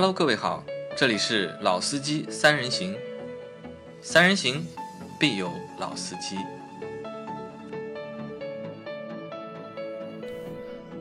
Hello，各位好，这里是老司机三人行，三人行必有老司机。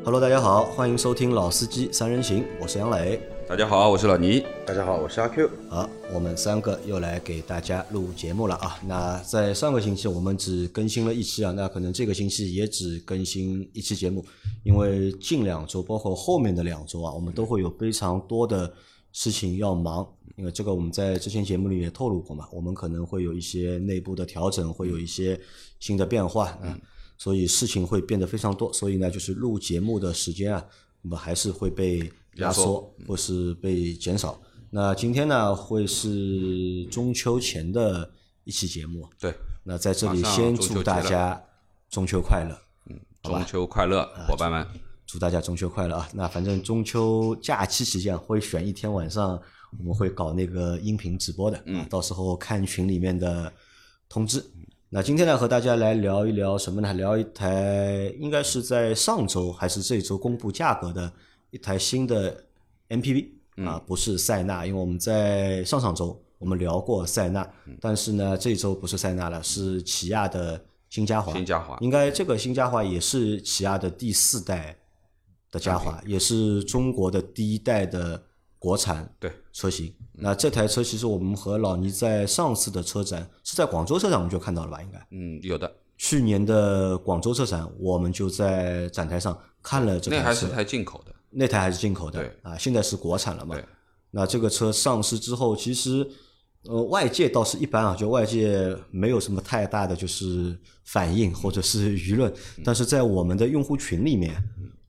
Hello，大家好，欢迎收听《老司机三人行》，我是杨磊。大家好，我是老倪。大家好，我是阿 Q。好，我们三个又来给大家录节目了啊。那在上个星期我们只更新了一期啊，那可能这个星期也只更新一期节目，因为近两周包括后面的两周啊，我们都会有非常多的事情要忙。因为这个我们在之前节目里也透露过嘛，我们可能会有一些内部的调整，会有一些新的变化嗯，所以事情会变得非常多。所以呢，就是录节目的时间啊，我们还是会被压压缩缩或是被减少。那今天呢，会是中秋前的一期节目。对，那在这里先祝大家中秋快乐，嗯中秋快乐，伙伴们！祝大家中秋快乐啊！那反正中秋假期期间会选一天晚上，我们会搞那个音频直播的，嗯，到时候看群里面的通知。那今天呢，和大家来聊一聊什么呢？聊一台应该是在上周还是这周公布价格的一台新的 MPV 啊，不是塞纳，因为我们在上上周我们聊过塞纳，但是呢，这周不是塞纳了，是起亚的新嘉华。新嘉华应该这个新嘉华也是起亚的第四代的嘉华，也是中国的第一代的国产对车型。那这台车其实我们和老倪在上次的车展是在广州车展我们就看到了吧？应该嗯，有的，去年的广州车展我们就在展台上看了这台车，那还是台进口的。那台还是进口的对啊，现在是国产了嘛对？那这个车上市之后，其实呃外界倒是一般啊，就外界没有什么太大的就是反应或者是舆论，但是在我们的用户群里面，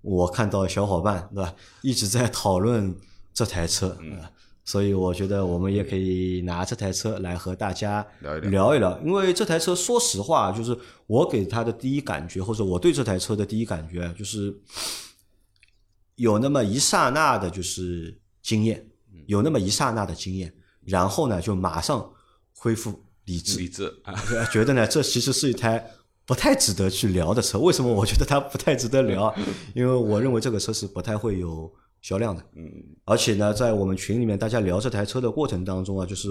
我看到小伙伴对吧？一直在讨论这台车，啊所以我觉得我们也可以拿这台车来和大家聊一聊。因为这台车说实话，就是我给它的第一感觉，或者我对这台车的第一感觉就是。有那么一刹那的就是经验，有那么一刹那的经验，然后呢就马上恢复理智，理智。啊，觉得呢这其实是一台不太值得去聊的车。为什么我觉得它不太值得聊？因为我认为这个车是不太会有销量的。嗯，而且呢，在我们群里面大家聊这台车的过程当中啊，就是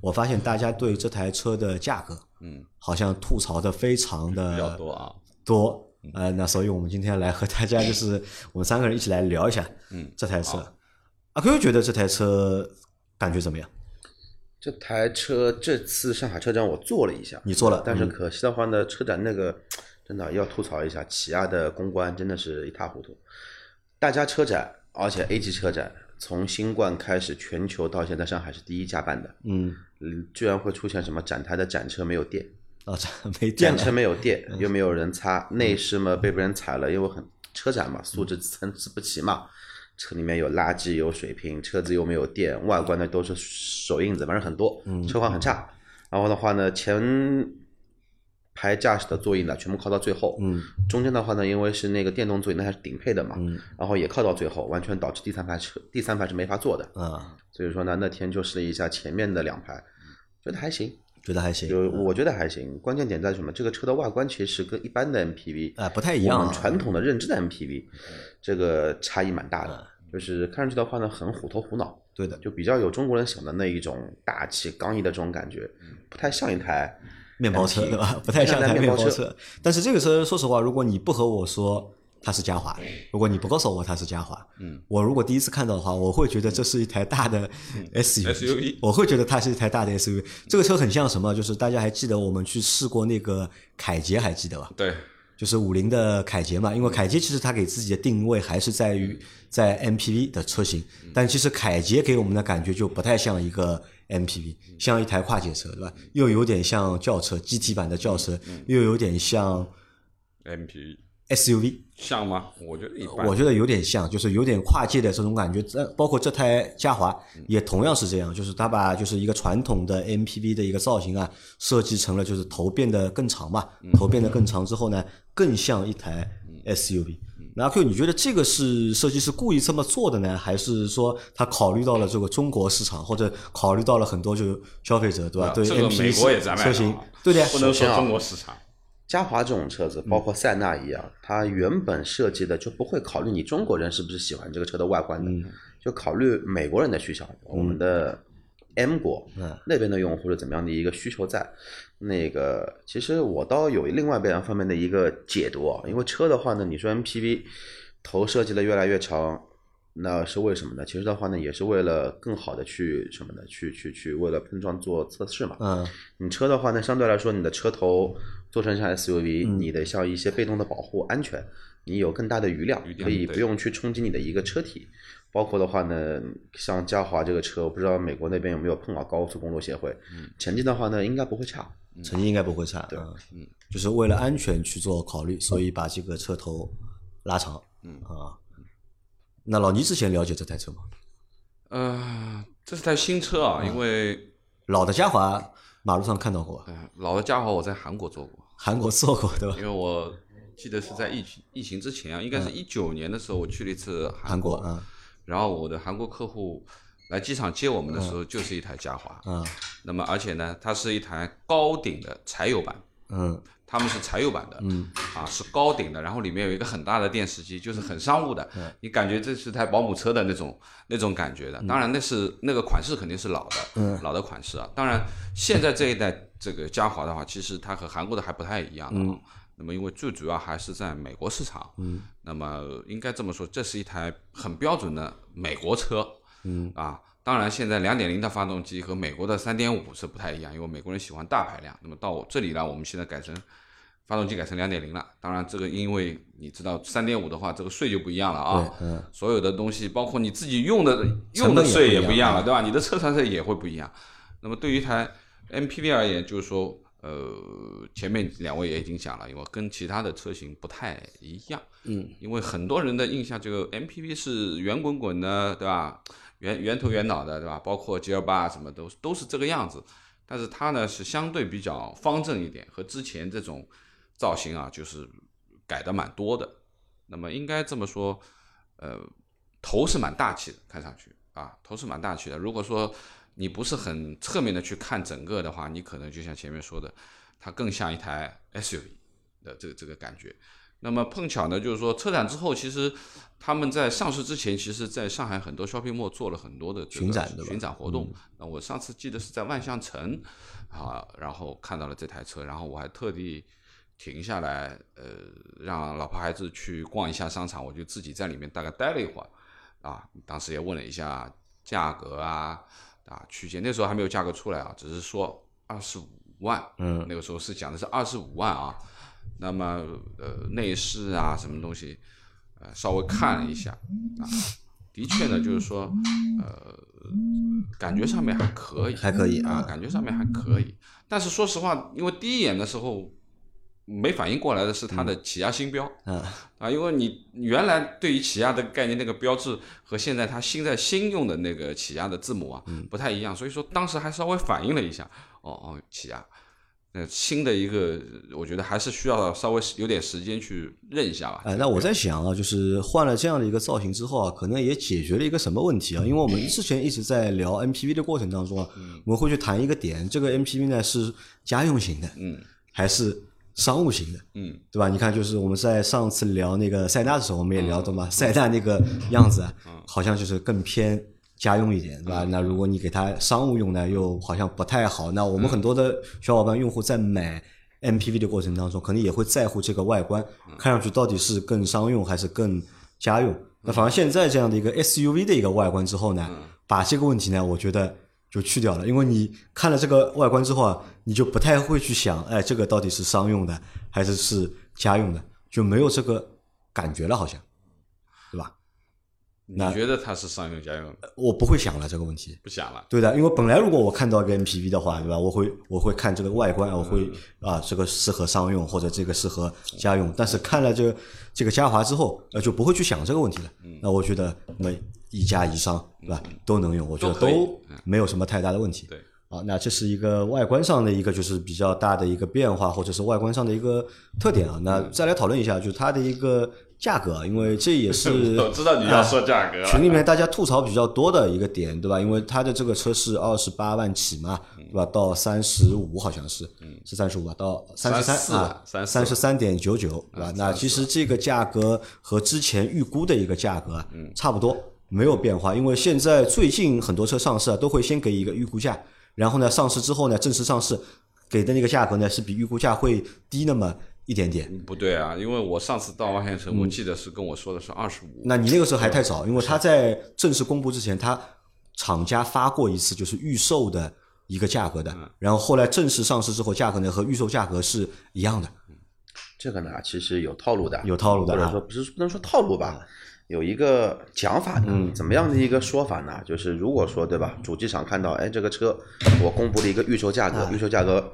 我发现大家对这台车的价格，嗯，好像吐槽的非常的比较多啊。多。呃，那所以我们今天来和大家就是我们三个人一起来聊一下，嗯，这台车。阿 Q 觉得这台车感觉怎么样？这台车这次上海车展我坐了一下，你坐了但是嗯。可惜的话呢，车展那个真的要吐槽一下，起亚的公关真的是一塌糊涂。大家车展，而且 A 级车展，从新冠开始，全球到现在上海是第一家办的，嗯，嗯，居然会出现什么展台的展车没有电，啊，这没电展车，没有电，又没有人擦，内饰嘛被别人踩了，因为很车展嘛，素质参差不齐嘛。车里面有垃圾，有水瓶，车子又没有电，外观呢都是手印子，反正很多，车况很差。然后的话呢，前排驾驶的座椅呢全部靠到最后，嗯，中间的话呢，因为是那个电动座椅，那还是顶配的嘛，嗯然后也靠到最后，完全导致第三排车第三排是没法坐的。啊，所以说呢，那天就试了一下前面的两排，觉得还行，觉得还行，就我觉得还行。关键点在于什么？这个车的外观其实跟一般的 MPV 啊不太一样啊我们传统的认知的 MPV 这个差异蛮大的。就是看上去的话呢，很虎头虎脑，对的，就比较有中国人想的那一种大气刚毅的这种感觉，不太像一台面包车对吧？不太像台面包车。但是这个车，说实话，如果你不和我说它是嘉华，如果你不告诉我它是嘉华，嗯，我如果第一次看到的话，我会觉得这是一台大的 SUV，, SUV 我会觉得它是一台大的 SUV。这个车很像什么？就是大家还记得我们去试过那个凯捷，还记得吧？对，就是五菱的凯捷嘛，因为凯捷其实它给自己的定位还是在于在 MPV 的车型，但其实凯捷给我们的感觉就不太像一个 MPV，像一台跨界车，对吧？又有点像轿车，GT 版的轿车，又有点像 MPV SUV，像吗？我觉得一般。我觉得有点像，就是有点跨界的这种感觉。这包括这台嘉华也同样是这样，就是它把就是一个传统的 MPV 的一个造型啊，设计成了就是头变得更长嘛，头变得更长之后呢，更像一台 SUV。那阿 Q，你觉得这个是设计师故意这么做的呢，还是说他考虑到了这个中国市场，或者考虑到了很多就是消费者对吧？对这个 MPV 美国也在卖车型啊，对的呀，不能说中国市场。嘉华这种车子，包括塞纳一样，它原本设计的就不会考虑你中国人是不是喜欢这个车的外观的，就考虑美国人的需求，我们的 M 国嗯那边的用户是怎么样的一个需求在。那个其实我倒有另外边方面的一个解读啊，因为车的话呢，你说 MPV 头设计的越来越长，那是为什么呢？其实的话呢，也是为了更好的去什么呢？去去去为了碰撞做测试嘛。嗯你车的话呢，相对来说，你的车头做成像 SUV，、你的像一些被动的保护安全，你有更大的余量，可以不用去冲击你的一个车体。包括的话呢，像嘉华这个车，我不知道美国那边有没有碰到高速公路协会，嗯。成绩的话呢，应该不会差。成绩应该不会差，对，嗯，就是为了安全去做考虑，所以把这个车头拉长，嗯。啊。那老倪之前了解这台车吗？呃，这是台新车啊，因为老的嘉华马路上看到过，呃老的嘉华我在韩国做过，韩国做过对吧？因？为我记得是在疫情疫情之前啊，应该是一九年的时候，我去了一次韩国，然后我的韩国客户来机场接我们的时候，就是一台嘉华，嗯。那么而且呢，它是一台高顶的柴油版，嗯他们是柴油版的，嗯啊是高顶的，然后里面有一个很大的电视机，就是很商务的，嗯你感觉这是台保姆车的那种那种感觉的。当然那是那个款式肯定是老的，嗯老的款式啊。当然现在这一代这个嘉华的话，其实它和韩国的还不太一样啊。那么因为最主要还是在美国市场，嗯，那么应该这么说，这是一台很标准的美国车，嗯啊。当然，现在两点零的发动机和美国的三点五是不太一样，因为美国人喜欢大排量。那么到这里呢，我们现在改成发动机改成两点零了。当然，这个因为你知道三点五的话，这个税就不一样了啊。所有的东西，包括你自己用的用的税也不一样不一样了，对吧？你的车船税也会不一样。那么对于一台 MPV 而言，就是说，呃，前面两位也已经讲了，因为跟其他的车型不太一样。嗯，因为很多人的印象，这个 MPV 是圆滚滚的，对吧？圆圆头圆脑的，对吧？包括 G L 八什么都都是这个样子，但是它呢是相对比较方正一点，和之前这种造型啊，就是改的蛮多的。那么应该这么说，呃，头是蛮大气的，看上去啊，头是蛮大气的。如果说你不是很侧面的去看整个的话，你可能就像前面说的，它更像一台 SUV 的这个这个感觉。那么碰巧呢，就是说车展之后，其实他们在上市之前，其实在上海很多 shopping mall 做了很多的巡展巡展活动。那我上次记得是在万象城啊，然后看到了这台车，然后我还特地停下来，呃，让老婆孩子去逛一下商场，我就自己在里面大概待了一会儿啊。当时也问了一下价格啊啊区间，那时候还没有价格出来啊，只是说二十五万，嗯那个时候是讲的是二十五万啊。那么呃内饰啊什么东西，呃稍微看了一下。啊，的确呢就是说呃感觉上面还可以，还可以啊，啊感觉上面还可以。但是说实话，因为第一眼的时候没反应过来的是它的起亚新标，嗯。啊，因为你原来对于起亚的概念那个标志和现在它新在新用的那个起亚的字母啊不太一样，所以说当时还稍微反应了一下，哦哦，起亚。那新的一个，我觉得还是需要稍微有点时间去认一下吧。哎，那我在想啊，就是换了这样的一个造型之后啊，可能也解决了一个什么问题啊？因为我们之前一直在聊 MPV 的过程当中啊，我们会去谈一个点，这个 MPV 呢是家用型的，嗯还是商务型的，嗯对吧？你看，就是我们在上次聊那个塞纳的时候，我们也聊到嘛，塞纳那个样子啊，好像就是更偏家用一点，对吧？那如果你给它商务用呢，又好像不太好。那我们很多的小伙伴用户在买 MPV 的过程当中，可能也会在乎这个外观，看上去到底是更商用还是更家用。那反而现在这样的一个 SUV 的一个外观之后呢，把这个问题呢，我觉得就去掉了，因为你看了这个外观之后啊，你就不太会去想，哎，这个到底是商用的还是是家用的，就没有这个感觉了，好像？你觉得它是商用家用？我不会想了这个问题。不想了。对的，因为本来如果我看到一个 MPV 的话，对吧？我会我会看这个外观，我会啊，这个适合商用或者这个适合家用。但是看了这个这个嘉华之后，呃，就不会去想这个问题了。那我觉得那么一家一商，对吧？都能用，我觉得都没有什么太大的问题。对，啊，那这是一个外观上的一个就是比较大的一个变化，或者是外观上的一个特点啊。那再来讨论一下，就是它的一个价格啊，因为这也是 我知道你要说价格了群里面大家吐槽比较多的一个点，对吧？因为它的这个车是二十八万起嘛，对吧？到三十五好像是，是三十五吧？到三十34三啊，34三十三点九九，对吧？那其实这个价格和之前预估的一个价格啊，差不多，没有变化，因为现在最近很多车上市啊，都会先给一个预估价，然后呢，上市之后呢，正式上市给的那个价格呢，是比预估价会低那么一点点。不对啊，因为我上次到万象城，我记得是跟我说的是二十五。那你那个时候还太早，因为他在正式公布之前，他厂家发过一次就是预售的一个价格的，然后后来正式上市之后，价格呢和预售价格是一样的。这个呢，其实有套路的，有套路的啊或者说不是不能说套路吧，有一个讲法的，嗯怎么样的一个说法呢？就是如果说对吧，主机厂看到，哎，这个车我公布了一个预售价格，预售价格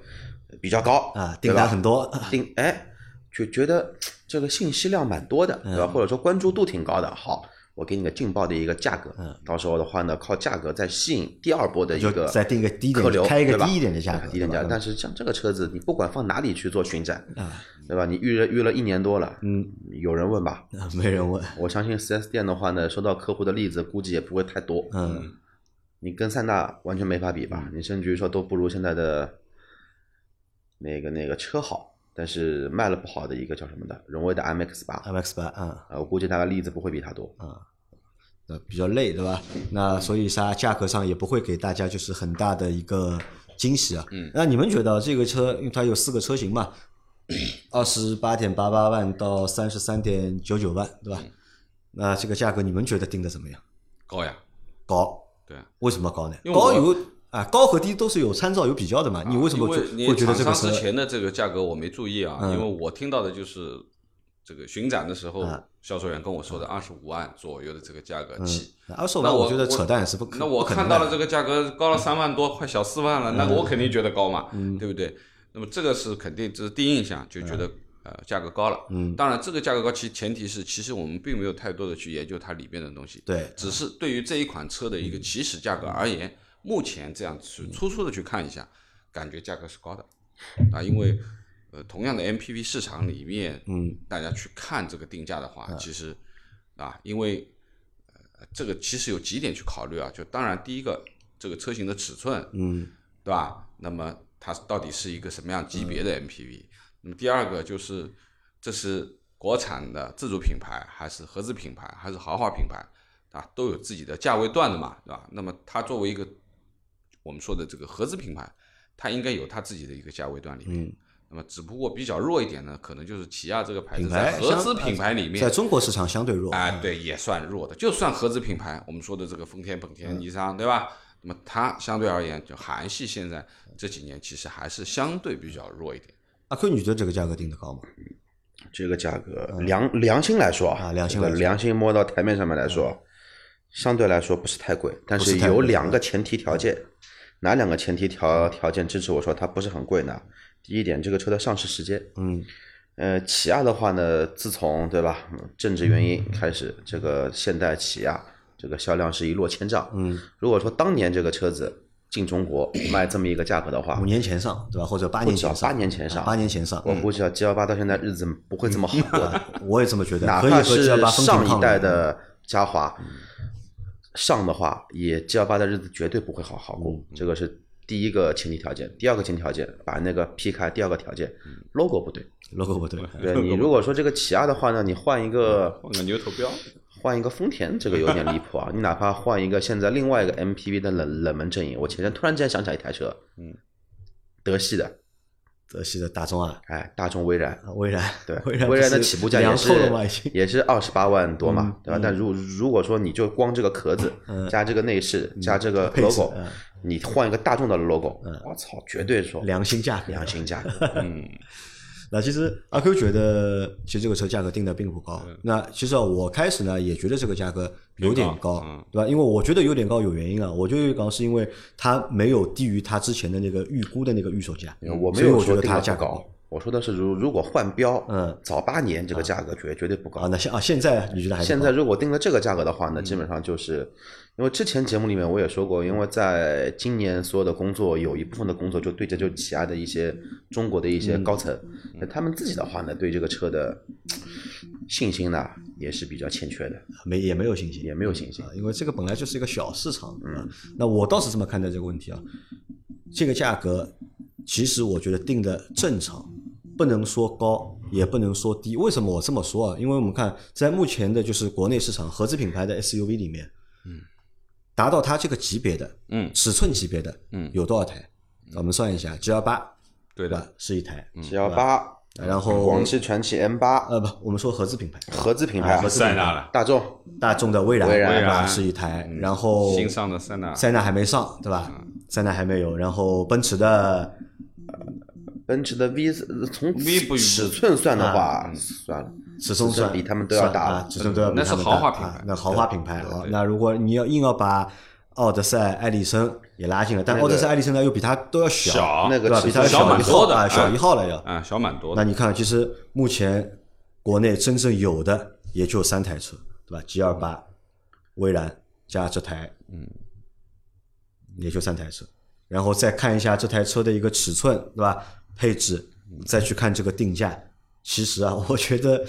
比较高啊，订单很多，订哎，就觉得这个信息量蛮多的，对嗯吧？或者说关注度挺高的，好。我给你个劲爆的一个价格，嗯到时候的话呢，靠价格再吸引第二波的一个再定一个低点客流，开一个低一点的价格低一点价但是像这个车子，你不管放哪里去做巡展，啊，对吧？你预热预了一年多了，嗯，有人问吧？没人问，我相信 4S 店的话呢，收到客户的例子估计也不会太多。嗯，你跟三大完全没法比吧？你甚至于说都不如现在的那个那个车好，但是卖了不好的一个叫什么的荣威的 MX 八，MX 八啊呃，我估计大概例子不会比它多。啊，呃，比较累，对吧？那所以啥价格上也不会给大家就是很大的一个惊喜啊。嗯那你们觉得这个车，因为它有四个车型嘛，二十八点八八万到三十三点九九万，对吧？嗯那这个价格你们觉得定的怎么样？高呀，高？对啊，为什么高呢？高有啊，高和低都是有参照有比较的嘛。你为什么你会觉得这个车厂商之前的这个价格我没注意啊，嗯因为我听到的就是这个巡展的时候啊，销售员跟我说的二十五万左右的这个价格起。嗯二十五万？那我觉得扯淡是不可那我看到了这个价格高了三万多，快小四万了，那我肯定觉得高嘛，嗯对不对？那么这个是肯定，这是第一印象，就觉得呃价格高了。嗯当然这个价格高其前提是，其实我们并没有太多的去研究它里面的东西，对只是对于这一款车的一个起始价格而言，目前这样去粗粗的去看一下，感觉价格是高的啊，因为呃同样的 MPV 市场里面，嗯，大家去看这个定价的话，其实啊，因为呃这个其实有几点去考虑啊，就当然第一个这个车型的尺寸，嗯对吧？那么它到底是一个什么样级别的 MPV？、那么第二个就是这是国产的自主品牌，还是合资品牌，还是豪华品牌啊？都有自己的价位段的嘛，对吧？那么它作为一个我们说的这个合资品牌，它应该有它自己的一个价位段里面。嗯，那么只不过比较弱一点呢，可能就是起亚这个牌子在合资品牌里面在中国市场相对弱。哎，对，也算弱的。就算合资品牌，我们说的这个丰田、本田、尼桑，对吧？那么它相对而言，就韩系现在这几年其实还是相对比较弱一点。阿 Q，你觉得这个价格定的高吗？这个价格良良心来说啊良心良心摸到台面上面来说，相对来说不是太贵，但是有两个前提条件，哪两个前提条条件支持我说它不是很贵呢？第一点，这个车的上市时间，嗯呃，起亚的话呢，自从对吧嗯政治原因开始，这个现代起亚这个销量是一落千丈。嗯，如果说当年这个车子进中国卖这么一个价格的话五，年前上对吧？或者八年前上，八年前上啊八年前上。我估计啊，G 幺八到现在日子不会这么好过的。我也这么觉得，哪怕是上一。代的嘉华上的话，也 G 幺八的日子绝对不会好好过，嗯这个是第一个前提条件。第二个前提条件，把那个劈开。第二个条件，logo 不对。logo 不对，对 你如果说这个起亚的话呢，你换一个换个牛头标，换一个丰田，这个有点离谱啊！你哪怕换一个现在另外一个 MPV 的冷冷门阵营，我前天突然间想起来一台车，嗯，德系的，德系的大众啊，哎，大众威然，啊微软，对，威然的起步价也是。也是二十八万多嘛嗯，对吧？但如如果说你就光这个壳子嗯加这个内饰加这个 logo，嗯你换一个大众的 logo，我操，绝对说良心价格，良心价格。嗯，那其实阿 Q 觉得，其实这个车价格定的并不高。那其实啊我开始呢也觉得这个价格有点高对吧？因为我觉得有点高有原因啊，我觉得有点高是因为它没有低于它之前的那个预估的那个预售价，我没有我觉有说它价格高，我说的是如如果换标，嗯早八年这个价格绝绝对不高啊。。那现啊现在你觉得还现在如果定了这个价格的话嗯呢，基本上就是，因为之前节目里面我也说过，因为在今年所有的工作有一部分的工作就对接就起亚的一些中国的一些高层，嗯他们自己的话呢，对这个车的信心呢也是比较欠缺的。没也没有信心，也没有信心啊，因为这个本来就是一个小市场，嗯，那我倒是这么看待这个问题啊，这个价格其实我觉得定的正常，不能说高，也不能说低。为什么我这么说啊？因为我们看在目前的就是国内市场合资品牌的 SUV 里面，达到它这个级别的，嗯。尺寸级别的，嗯。有多少台？我们算一下，G 幺八对的？是一台，G 幺八，然后广汽传祺 M 八，呃不，我们说合资品牌，合资品牌，合资塞纳了，大众，大众的蔚然，是一台，然后新上的塞纳，塞纳还没上，对吧？塞纳还没有，然后奔驰的奔驰的 V 从 V 不尺寸算的话，算了，尺寸算比他们都要大啊了，尺寸都要比那是他们大豪华品牌啊那豪华品牌啊。那如果你要硬要把奥德赛、艾力绅也拉进来，但奥德赛、艾力绅呢又比它都要小那个对吧？比它小蛮多的号啊，小哎一号了要。啊，小蛮多，那你看，其实目前国内真正有的也就三台车，对吧？G 二八、威然加这台，嗯，也就三台车。然后再看一下这台车的一个尺寸，对吧？配置，再去看这个定价，其实啊，我觉得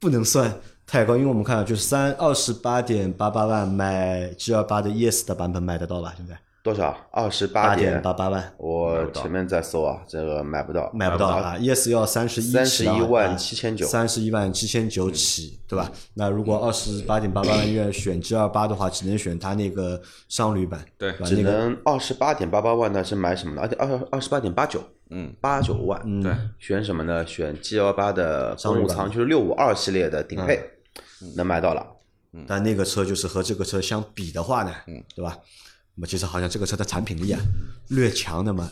不能算太高，因为我们看啊，就是三二十八点八八万买 G 二八的 ES 的版本买得到吧？现在多少？二十八八点八八万我前面在搜啊，这个买不到，买不到啊，ES 要三十一三十一万七千九，三十一万七千九起，对吧？那如果二十八点八八万元选 G 二八的话，只能选它那个商旅版，对？只能二十八点八八万呢是买什么呢？而且二二十八点八九，嗯，八九万，对，选什么呢？选 G 幺八的商务舱，就是六五二系列的顶配，能买到了。但那个车就是和这个车相比的话呢，嗯。对吧？那么其实好像这个车的产品力啊略强的嘛，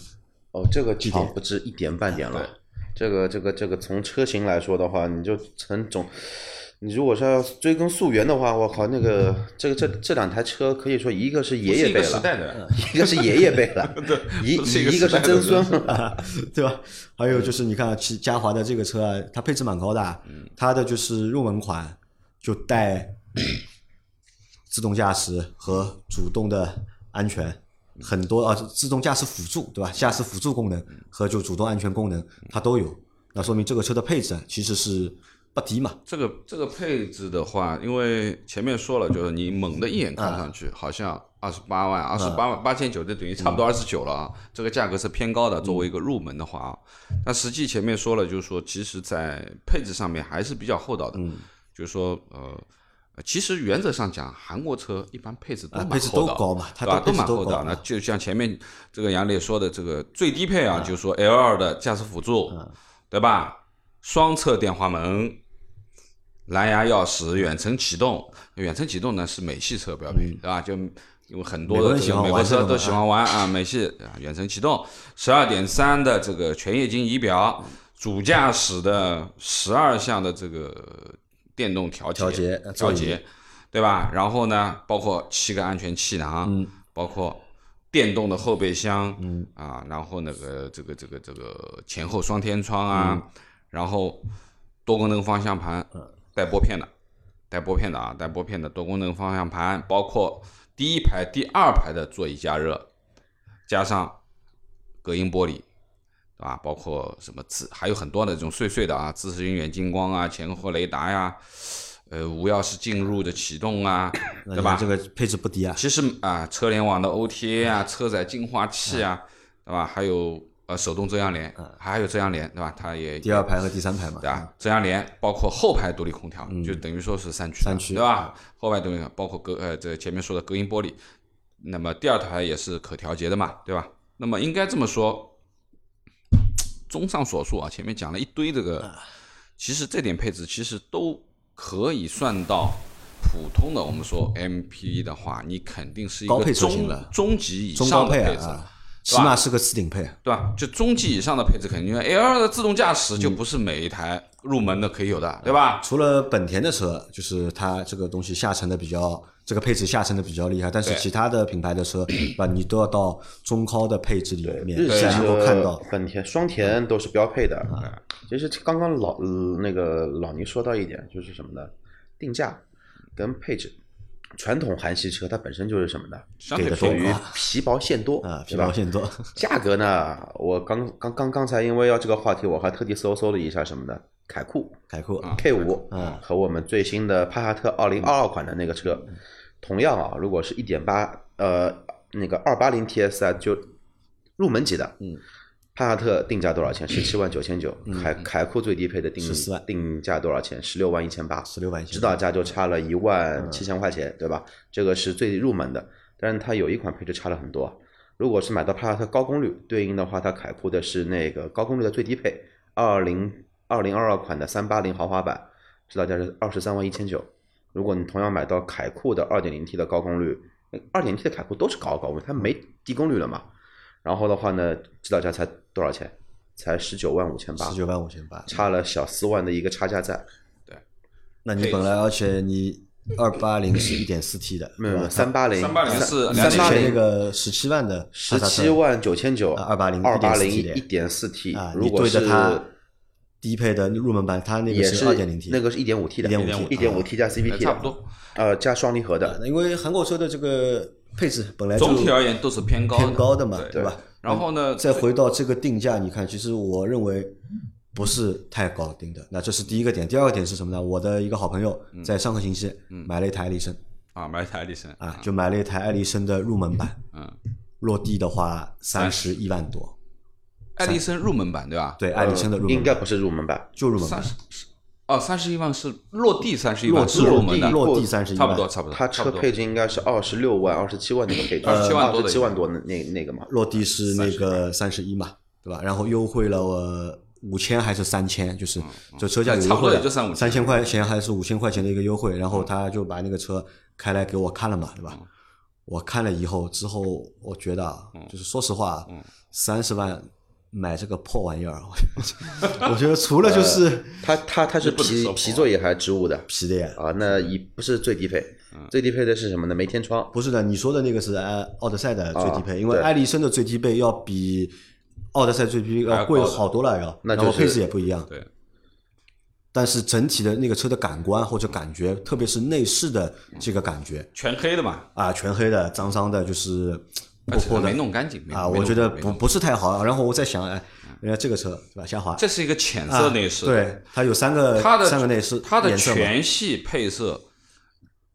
哦，这个强不止一点半点了。这个这个这个从车型来说的话，你就从总，你如果说要追根溯源的话，我靠，那个这个这这两台车可以说一个是爷不是一个时爷辈了，代的，一个是爷爷辈了，一是一个一个是曾孙了。对吧？还有就是你看，其嘉华的这个车啊，它配置蛮高的它的就是入门款就带 自动驾驶和主动的安全。很多啊，自动驾驶辅助对吧？驾驶辅助功能和就主动安全功能它都有，那说明这个车的配置啊其实是不低嘛。这个这个配置的话，因为前面说了，就是你猛的一眼看上啊去好像二十八万、二十八万八千九，这等于差不多二十九了啊。这个价格是偏高的，作为一个入门的话啊，但实际前面说了，就是说，其实在配置上面还是比较厚道的。嗯就是说，呃，其实原则上讲，韩国车一般配置都蛮厚道的都高嘛它对吧？都都蛮厚道。高那就像前面这个杨磊说的，这个最低配啊，就是说 L 二的驾驶辅助，嗯对吧？双侧电滑门。蓝牙钥匙、远程启动，远程启动呢是美系车标配，对吧？就因为很多的美国车都喜欢玩啊，美系啊远程启动，十二点三的这个全液晶仪表，主驾驶的十二项的这个电动调调节呃座椅调节，对吧？然后呢，包括七个安全气囊，嗯包括电动的后备箱，嗯。啊，然后那个这个这个这个前后双天窗啊，嗯。然后多功能方向盘，带拨片的，带拨片的啊，带拨片的多功能方向盘，包括第一排、第二排的座椅加热，加上隔音玻璃，对吧？包括什么自还有很多的这种碎碎的啊，自适应远近光啊，前后雷达呀，呃，无钥匙进入的启动啊，对吧？这个配置不低啊。其实啊，车联网的 OTA 啊，车载净化器啊，对吧？还有呃手动遮阳帘，还有遮阳帘，对吧？它也第二排和第三排嘛，对吧？遮阳帘包括后排独立空调，就等于说是三驱，三驱对吧？后排独立空调包括隔呃这前面说的隔音玻璃，那么第二台也是可调节的嘛，对吧？那么应该这么说，综上所述啊，前面讲了一堆这个，其实这点配置其实都可以算到。普通的我们说 MPV 的话，你肯定是一个高配中中级以上的配置，高配啊，起码是个次顶配。对吧？就中级以上的配置肯定，因为 L 二的自动驾驶就不是每一台入门的可以有的，对吧？除了本田的车，就是它这个东西下沉的比较，这个配置下沉的比较厉害，但是其他的品牌的车，对吧？你都要到中高的配置里面日系才能够看到。本田、双田都是标配的。啊其实刚刚老呃那个老倪说到一点，就是什么呢？定价跟配置。传统韩系车它本身就是什么呢？给的属于皮薄馅多啊，皮薄馅多，价格呢，我刚刚刚刚才因为要这个话题，我还特地搜搜了一下什么呢？凯酷。凯酷啊 K 五啊。和我们最新的帕萨特二零二二款的那个车，同样啊，如果是一点八呃那个二八零 TSI 就入门级的，嗯，帕萨特定价多少钱？十七万九千九。凯凯酷最低配的定14万定价多少钱？十六万一千八。十六万指导价就差了一万七千块钱，对吧？这个是最入门的，但是它有一款配置差了很多。如果是买到帕萨特高功率，对应的话，它凯酷的是那个高功率的最低配，二零二零二二款的三八零豪华版，指导价是二十三万一千九。如果你同样买到凯酷的二点零 T 的高功率，二点零 T 的凯酷都是高高功率，它没低功率了嘛？然后的话呢，指导价才多少钱？才十九万五千八十，九万五千八。差了小四万的一个差价在。对那你本来而且你二八零是一点四 T 的，没有三八零，三八零是三八之前那个十七万的十七万九千九，二八零二八零 1.4T 一点四 T，啊，你如果是对着它低配的入门版，它那个也是二点零 T，那个是一点五 T 的，1.5T 一点五 T 加 CVT 差不多。呃，加双离合的，因为韩国车的这个配置本来就总体而言都是偏高偏高的嘛，对。吧？然后呢，再回到这个定价，你看，其实我认为不是太高定的。那这是第一个点，第二个点是什么呢？我的一个好朋友嗯。在上个星期买了一台艾力绅。啊，买一台艾力绅。啊，就买了一台艾力绅的入门版，嗯，落地的话三十一万多。艾力绅入门版对吧？对，艾力绅的入门版。应该不是入门版，就入门版。三，十哦，三十一万是落地三十一万落地是入门的，落地三十一万，差不多差不多。它车配置应该是二十六万、二十七万那个配置，27万多的二十七万多那那那个嘛。落地是那个三十一嘛，对吧？然后优惠了我五千还是三千，就是就车价有优差不多惠也就三五千。三千块钱还是五千块钱的一个优惠，然后他就把那个车开来给我看了嘛，对吧？我看了以后之后，我觉得啊，就是说实话，三十万买这个破玩意儿，我 我觉得除了就是它它它是皮皮座椅还是织物的。皮的呀，啊？那也不是最低配，最低配的是什么呢？没天窗，不是的，你说的那个是呃奥德赛的最低配，啊因为对艾力绅的最低配要比奥德赛最低配要贵好多了，要，那就是然后配置也不一样。对，但是整体的那个车的感官或者感觉，特别是内饰的这个感觉。全黑的嘛，啊，全黑的、脏脏的，就是而且它破破的没弄干净没啊，我觉得不不是太好。然后我在想，哎，人家这个车对吧，下滑这是一个浅啊色内饰，，对，它有三个它的三个内饰，它的全系配色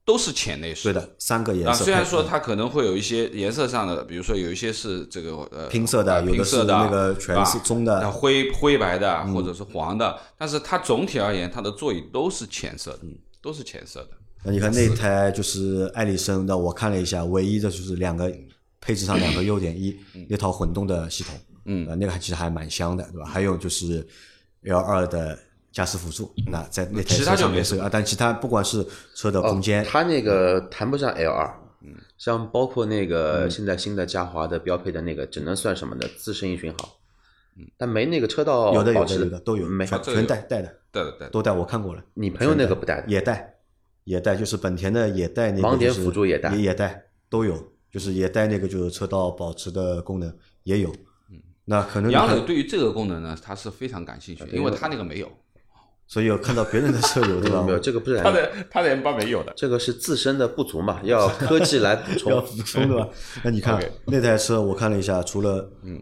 都是浅内饰，对的，三个颜啊，色配。虽然说它可能会有一些颜色上的，比如说有一些是这个呃拼色的呃有的是那个全啊是棕的灰灰白的或者是黄的，但是它总体而言，它的座椅都是浅色的，嗯都是浅色的。那你看那台就是艾力绅，的我看了一下，唯一的就是两个配置上两个优点，一那套混动的系统，嗯。呃，那个还其实还蛮香的，对吧？还有就是 L 二的驾驶辅助，那在那台其他车上面是啊，但其他不管是车的空间，哦它那个谈不上 L 二，嗯。像包括那个现在新的嘉华的标配的那个，只能算什么呢？自适应巡航，但没那个车道有的有的有的都有，没。全带带的，对对对，都带，我看过了。你朋友那个不带的，也带，也带，就是本田的也带那个、盲点就是辅助也带。也也带，都有，就是也带那个就是车道保持的功能也有。嗯那可能杨磊对于这个功能呢，他是非常感兴趣的，因为他那个没有，所以有看到别人的车有 对吧？没有这个不是他的他的 M 八没有的。这个是自身的不足嘛，要科技来补充 要。补充对吧？那你看那台车，我看了一下，除了嗯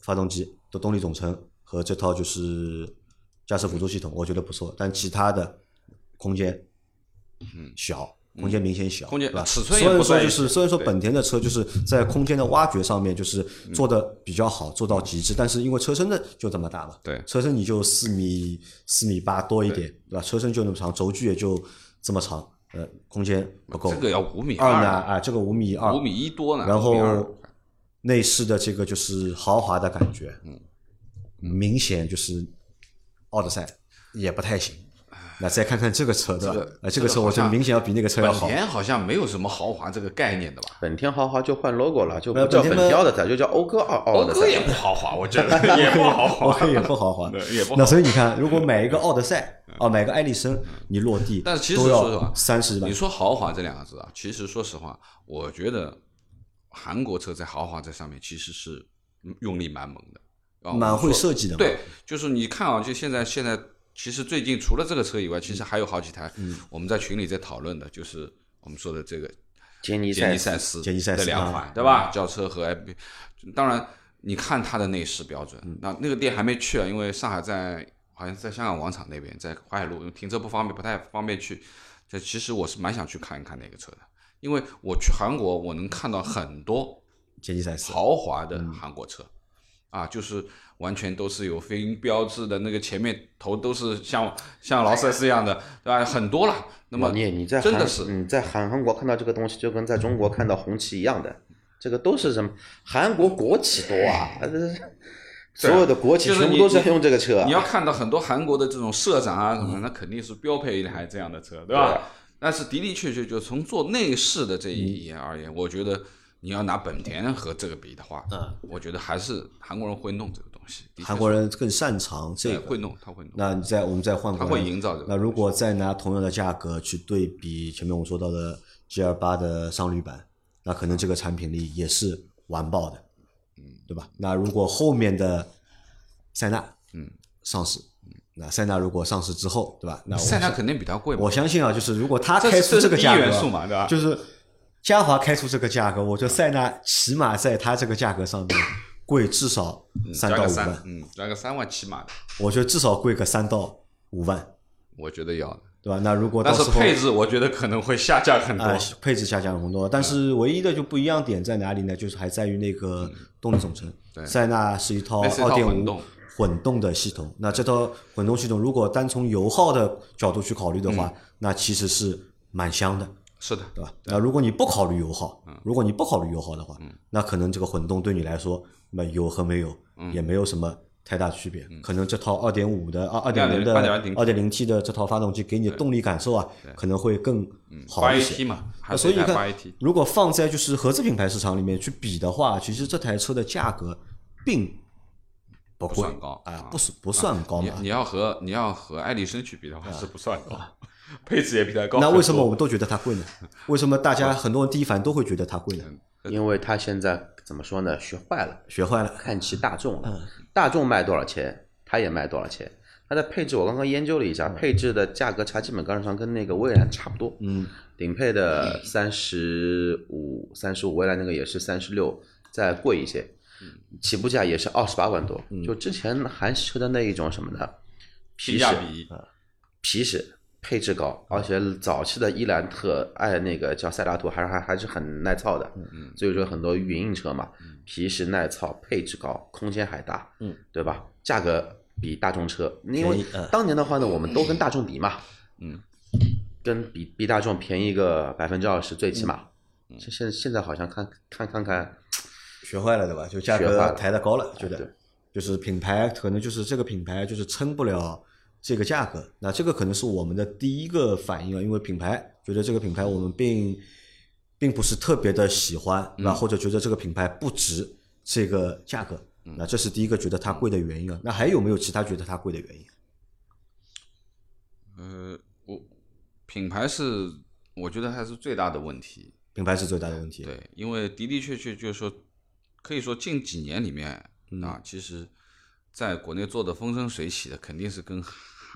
发动机的动力总成和这套就是驾驶辅助系统，我觉得不错，但其他的空间嗯小。空间明显小，空间对吧？尺寸也虽然不在一起说就是虽然说本田的车就是在空间的挖掘上面就是做的比较好，做到极致，但是因为车身的就这么大了，对车身你就四米四米八多一点，对吧？车身就那么长，轴距也就这么长，呃，空间不够。这个要五米二呢，二，啊，这个五米二，五米一多呢。然5米二后内饰的这个就是豪华的感觉，嗯，明显就是奥德赛也不太行。那再看看这个车，对吧这个？呃，这个车我这个好像觉得明显要比那个车要好。本田好像没有什么豪华这个概念的吧？本田豪华就换 logo 了，就呃不叫本田的本田奥德赛，就叫讴歌奥奥德赛。讴歌也不豪华，我觉得 也不豪华，也不豪华，也不那。所以你看，如果买一个奥德赛，哦，买个艾力绅，你落地，但是其实说实话三十万你。说豪华这两个字啊，其实说实话，我觉得韩国车在豪华这上面其实是用力蛮猛的，啊蛮会设计的嘛对，就是你看啊，就现在现在其实最近除了这个车以外，其嗯实还有好几台，我们在群里在讨论的，就是我们说的这个杰尼杰尼赛赛斯杰尼赛斯啊这两款，对吧？轿车和 FB，当然你看它的内饰标准，嗯那那个店还没去啊，因为上海在好像在香港广场那边，在淮海路，因为停车不方便，不太方便去。这其实我是蛮想去看一看那个车的，因为我去韩国，我能看到很多杰尼赛斯，豪华的韩国车，啊，就是完全都是有飞鹰标志的那个前面头都是像像劳斯莱斯一样的，对吧？很多了。那么你，你在真的是你在韩韩国看到这个东西，就跟在中国看到红旗一样的，这个都是什么？韩国国企多啊，所有的国企全部都是用这个车啊。你要看到很多韩国的这种社长啊什么，那肯定是标配一台这样的车，对吧？但是的的确确，就从做内饰的这一点而言，我觉得你要拿本田和这个比的话，嗯，我觉得还是韩国人会弄这个东西，韩国人更擅长这个。会弄，他会弄，那你再我们再换过他，会营造这个。那如果再拿同样的价格去对比前面我们说到的 G L 八的商旅版，那可能这个产品力也是完爆的，嗯，对吧？那如果后面的塞纳，嗯，上市，那塞纳如果上市之后，对吧？那塞纳肯定比它贵，我相信啊，就是如果它开出这个价格元素嘛，对吧？就是嘉华开出这个价格，我觉得塞纳起码在它这个价格上面贵至少三到五万，，嗯，加个三万起码的，我觉得至少贵个三到五万，我觉得要的。对吧？那如果但是配置我觉得可能会下降很多。啊、配置下降很多，但是唯一的就不一样点在哪里呢？就是还在于那个动力总成。塞纳是一套二点五混动混动的系统，那这套混动系统如果单从油耗的角度去考虑的话，嗯那其实是蛮香的。是的，对吧？那如果你不考虑油耗，嗯。如果你不考虑油耗的话，那可能这个混动对你来说，那么有和没有嗯。也没有什么太大区别。可能这套二点五的啊，二点零的2.0二点零 T 的这套发动机给你的动力感受啊，可能会更好一些。嘛，所以你看如果放在就是合资品牌市场里面去比的话，其实这台车的价格并不贵算高。啊啊，不是不算高嘛。你你要和你要和爱丽绅去比的话是不算高，配置也比它高那。为什么我们都觉得它贵呢？为什么大家很多人第一反应都会觉得它贵呢？因为它现在怎么说呢？学坏了，学坏了，看齐大众嗯了。大众卖多少钱，它也卖多少钱。它的配置我刚刚研究了一下，配置的价格差基本上上跟那个蔚来差不多。嗯，顶配的三十五、三十五，蔚来那个也是三十六，再贵一些。起步价也是二十八万多。就之前韩系车的那一种什么呢？皮实皮实，配置高，而且早期的伊兰特、爱那个叫塞拉图还是还还是很耐操的，嗯，所以说很多云印车嘛，皮实耐操，配置高，空间还大，嗯，对吧？价格比大众车，因为当年的话呢，我们都跟大众比嘛，嗯，跟比比大众便宜个百分之二十，最起码。嗯。现现现在好像看看看看，学坏了对吧？就价格抬得高了，觉对。得就是品牌可能就是这个品牌就是撑不了这个价格，那这个可能是我们的第一个反应啊，因为品牌觉得这个品牌我们并并不是特别的喜欢，那、或者觉得这个品牌不值这个价格，那这是第一个觉得它贵的原因啊。那还有没有其他觉得它贵的原因？呃，我品牌是我觉得还是最大的问题。品牌是最大的问题。对，因为的的确确就是说，可以说近几年里面嗯啊，其实在国内做的风生水起的，肯定是跟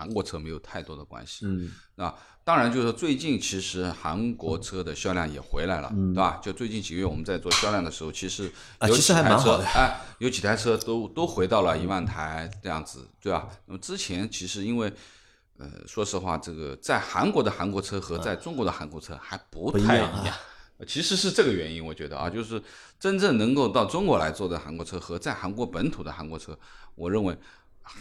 韩国车没有太多的关系。嗯，啊，当然就是最近其实韩国车的销量也回来了，对吧？就最近几个月我们在做销量的时候，其实有几台车，哎，有几台车都都回到了一万台这样子，对吧？那么之前其实因为。呃，说实话，这个在韩国的韩国车和在中国的韩国车还不太一样其实是这个原因，我觉得啊，就是真正能够到中国来做的韩国车和在韩国本土的韩国车，我认为啊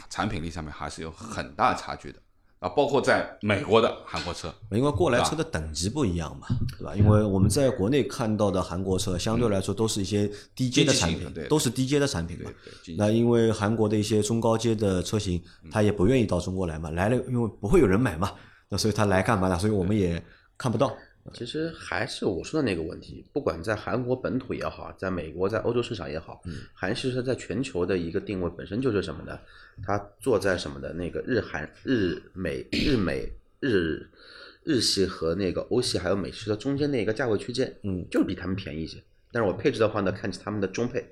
产品力上面还是有很大差距的。啊，包括在美国的韩国车，因为过来车的等级不一样嘛，对吧？因为我们在国内看到的韩国车，相对来说都是一些低阶的产品都是低阶的产品嘛。那因为韩国的一些中高阶的车型，他也不愿意到中国来嘛，来了因为不会有人买嘛，那所以他来干嘛呢？所以我们也看不到。其实还是我说的那个问题，不管在韩国本土也好，在美国、在欧洲市场也好，韩系车在全球的一个定位本身就是什么呢？它坐在什么的那个日韩、日美、日美、日日系和那个欧系还有美系的中间那个价位区间，嗯，就是比他们便宜一些。但是我配置的话呢，看起他们的中配，嗯，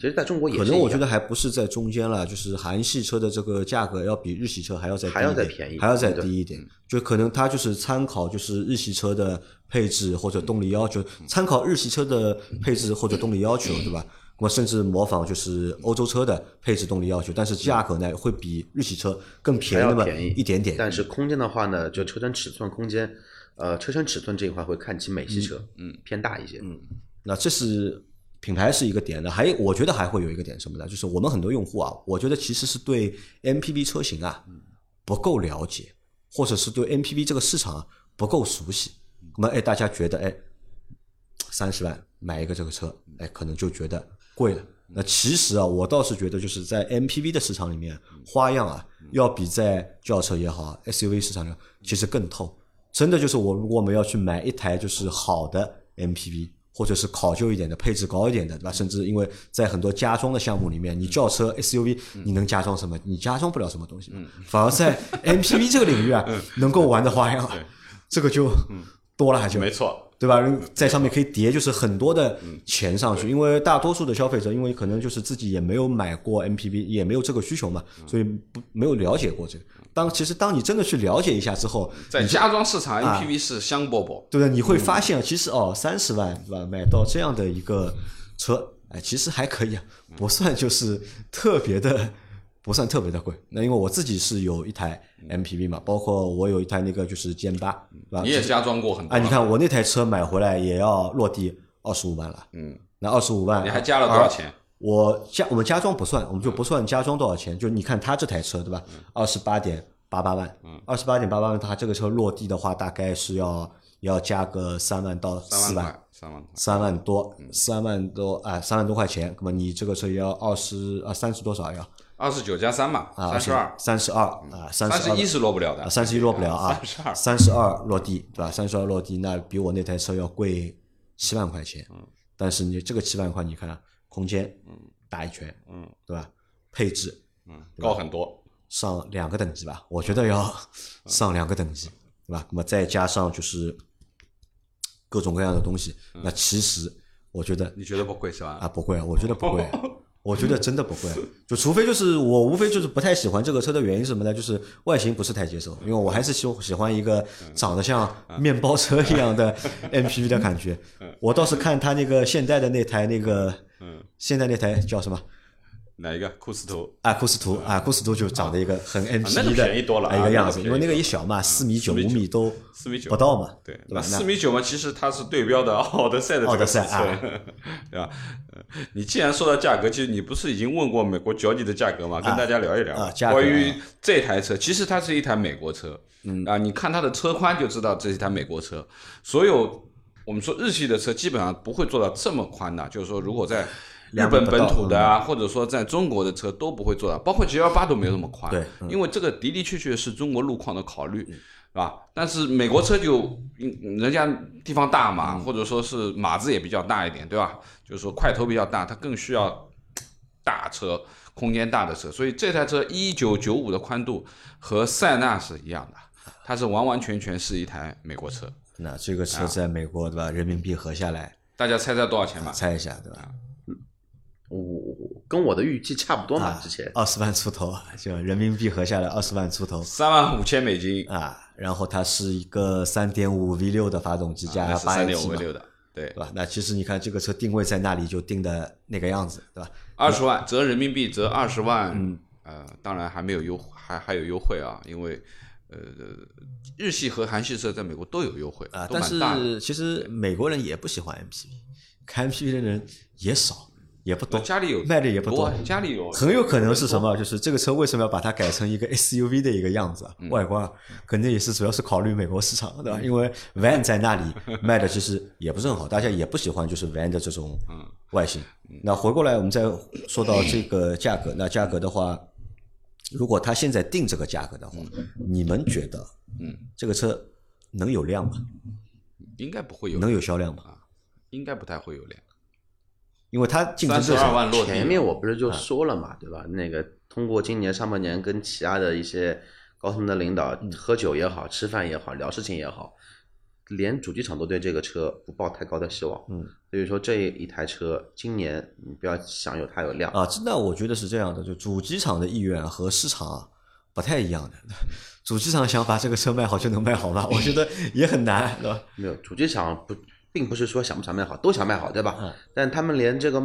其实在中国也可能我觉得还不是在中间了，就是韩系车的这个价格要比日系车还要再低还要一点再便宜还要再低一点。就可能它就是参考就是日系车的配置或者动力要求，参考日系车的配置或者动力要求，对吧？那么甚至模仿就是欧洲车的配置动力要求，但是价格呢会比日系车更便宜那么一点点。但是空间的话呢，就车身尺寸空间，呃，车身尺寸这一块会看起美系车，嗯，偏大一些，嗯，那这是品牌是一个点的，还有我觉得还会有一个点什么呢？就是我们很多用户啊，我觉得其实是对 MPV 车型啊不够了解，或者是对 MPV 这个市场啊不够熟悉。那么哎，大家觉得哎，三十万买一个这个车，哎，可能就觉得贵了。那其实啊，我倒是觉得就是在 MPV 的市场里面，花样啊要比在轿车也好、SUV 市场上其实更透。真的就是我，如果我们要去买一台就是好的 MPV，或者是考究一点的、配置高一点的，对吧？甚至因为在很多加装的项目里面，你轿车 SUV 你能加装什么？你加装不了什么东西，反而在 MPV 这个领域啊，能够玩的花样啊，这个就多了，就没错，对吧？在上面可以叠，就是很多的钱上去，因为大多数的消费者，因为可能就是自己也没有买过 MPV，也没有这个需求嘛，所以不没有了解过这个。当其实当你真的去了解一下之后，在家装市场啊，MPV 是香饽饽。对不对？你会发现，其实哦，三十万对吧，买到这样的一个车，哎，其实还可以啊，不算就是特别的，不算特别的贵。那因为我自己是有一台 MPV 嘛，包括我有一台那个就是歼八？你也加装过很多啊，你看我那台车买回来也要落地二十五万了，嗯，那二十五万，你还加了多少钱？我加我们加装不算，我们就不算加装多少钱，就你看他这台车对吧？二十八点八八万，二十八点八八万，它这个车落地的话，大概是要要加个三万到四万，三万块，三万多，三万多啊，三万多块钱，那么你这个车要二十啊三十多少要？二十九加三嘛，啊？三十二，三十二啊，三十一是落不了的，啊，三十一落不了啊，三十二。三十二落地对吧？三十二落地，那比我那台车要贵七万块钱。嗯，但是你这个七万块，你看空间，嗯，大一圈，嗯，对吧？配置嗯，高很多。上两个等级吧，我觉得要 上两个等级，对吧？那么再加上就是各种各样的东西，那其实我觉得你觉得不贵是吧？啊，不贵，我觉得不贵，我觉得真的不贵。就除非就是我无非就是不太喜欢这个车的原因是什么呢？就是外形不是太接受，因为我还是喜喜欢一个长得像面包车一样的 MPV 的感觉。我倒是看他那个现代的那台那个，现在那台叫什么？哪一个？库斯图。啊，库斯图啊，库斯图就长得一个很那个 MPV 的便宜多了啊一个样子，因为那个也小嘛，四米九、4米9五米都四米九不到嘛，对，对吧？四米九嘛，其实它是对标的奥德赛的这奥德个赛啊，对吧？呃你既然说到价格，其实你不是已经问过美国脚底的价格吗？跟大家聊一聊啊关于这台车，其实它是一台美国车，嗯啊，你看它的车宽就知道这是一台美国车。所有我们说日系的车基本上不会做到这么宽的，就是说如果在日本本土的啊，或者说在中国的车都不会做到，包括 G L 八都没有那么宽。对嗯因为这个的的确确是中国路况的考虑，是吧？但是美国车就嗯人家地方大嘛，或者说是码子也比较大一点，对吧？就是说块头比较大，它更需要大车、空间大的车，所以这台车一九九五的宽度和塞纳是一样的，它是完完全全是一台美国车。那这个车在美国对吧？人民币合下来，大家猜猜多少钱吧？猜一下对吧？我跟我的预计差不多嘛，啊之前，二十万出头，就人民币合下来二十万出头三万五千美金，啊。然后它是一个三点五 V 六的发动机加八点五嘛，六的，对对，吧？那其实你看这个车定位在那里就定的那个样子，对吧？二十万折人民币折二十万，嗯，呃，当然还没有优，还还有优惠啊，因为呃，日系和韩系车在美国都有优惠啊，但。是其实美国人也不喜欢 MPV，开 MPV 的人也少，也不多，家里有卖的也不多多，家里有很有可能是什么？就是这个车为什么要把它改成一个 SUV 的一个样子啊？嗯外观啊肯定也是主要是考虑美国市场，对吧？因为 van 在那里 卖的其实也不是很好，大家也不喜欢就是 van 的这种嗯外形。那回过来我们再说到这个价格，那价格的话，如果他现在定这个价格的话，你们觉得，嗯，这个车能有量吗？应该不会有，能有销量吗？应该不太会有量。因为它竞争三十对手二万落地，前面我不是就说了嘛，对吧？那个通过今年上半年跟其他的一些高层的领导喝酒也好，吃饭也好，聊事情也好，连主机厂都对这个车不抱太高的希望。嗯，所以说这一台车今年你不要想有它有量，啊，这那我觉得是这样的，就主机厂的意愿和市场啊不太一样的。主机厂想把这个车卖好就能卖好吗？我觉得也很难，对吧？没有主机厂不，并不是说想不想卖好，都想卖好，对吧？嗯但他们连这个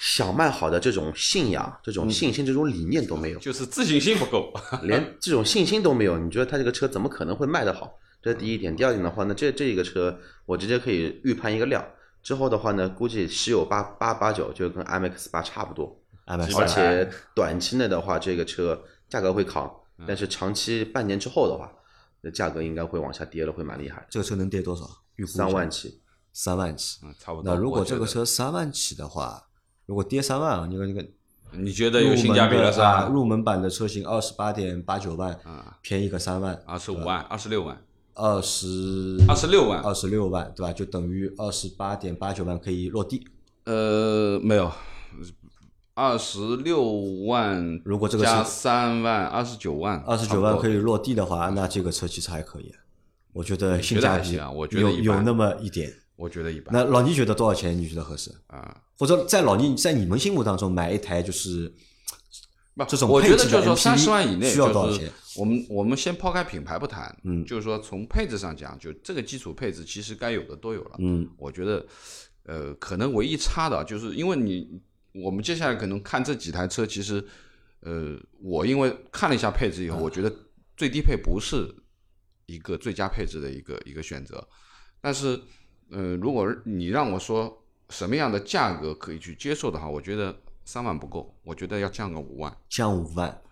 想卖好的这种信仰、这种信心、这种理念都没有。就是自信心不够。连这种信心都没有，你觉得他这个车怎么可能会卖得好？这是第一点。第二点的话呢，这这一个车我直接可以预判一个量，之后的话呢，估计十有八八八九就跟 MX 八差不多，，MX 而且短期内的话，这个车价格会扛，但是长期半年之后的话，那价格应该会往下跌了，会蛮厉害，这个车能跌多少？预估三万起。三万起。嗯，差不多。那如果这个车三万起的话，如果跌三万啊，你看那个你觉得有性价比了是吧？入门版的车型二十八点八九万，啊，便宜个三万，二十五万、二十六万、二十二十六万，二十六万，对吧？就等于二十八点八九万可以落地。呃，没有，二十六万，如果这个加是三万，二十九万，二十九万可以。落地的话，那这个车其实还可以，我觉得性价比我觉得有有那么一点。我觉得一般那老倪觉得多少钱？你觉得合适？啊。或者在老倪在你们心目当中买一台就是不，这种我配置的觉得就是说三十万以内，需要多少就是钱我们我们先抛开品牌不谈，嗯就是说从配置上讲，就这个基础配置其实该有的都有了。嗯我觉得，呃，可能唯一差的就是因为你，我们接下来可能看这几台车，其实，呃，我因为看了一下配置以后，我觉得最低配不是一个最佳配置的一个一个选择，但是，呃，如果你让我说什么样的价格可以去接受的话，我觉得三万不够，我觉得要降个五万，降五万，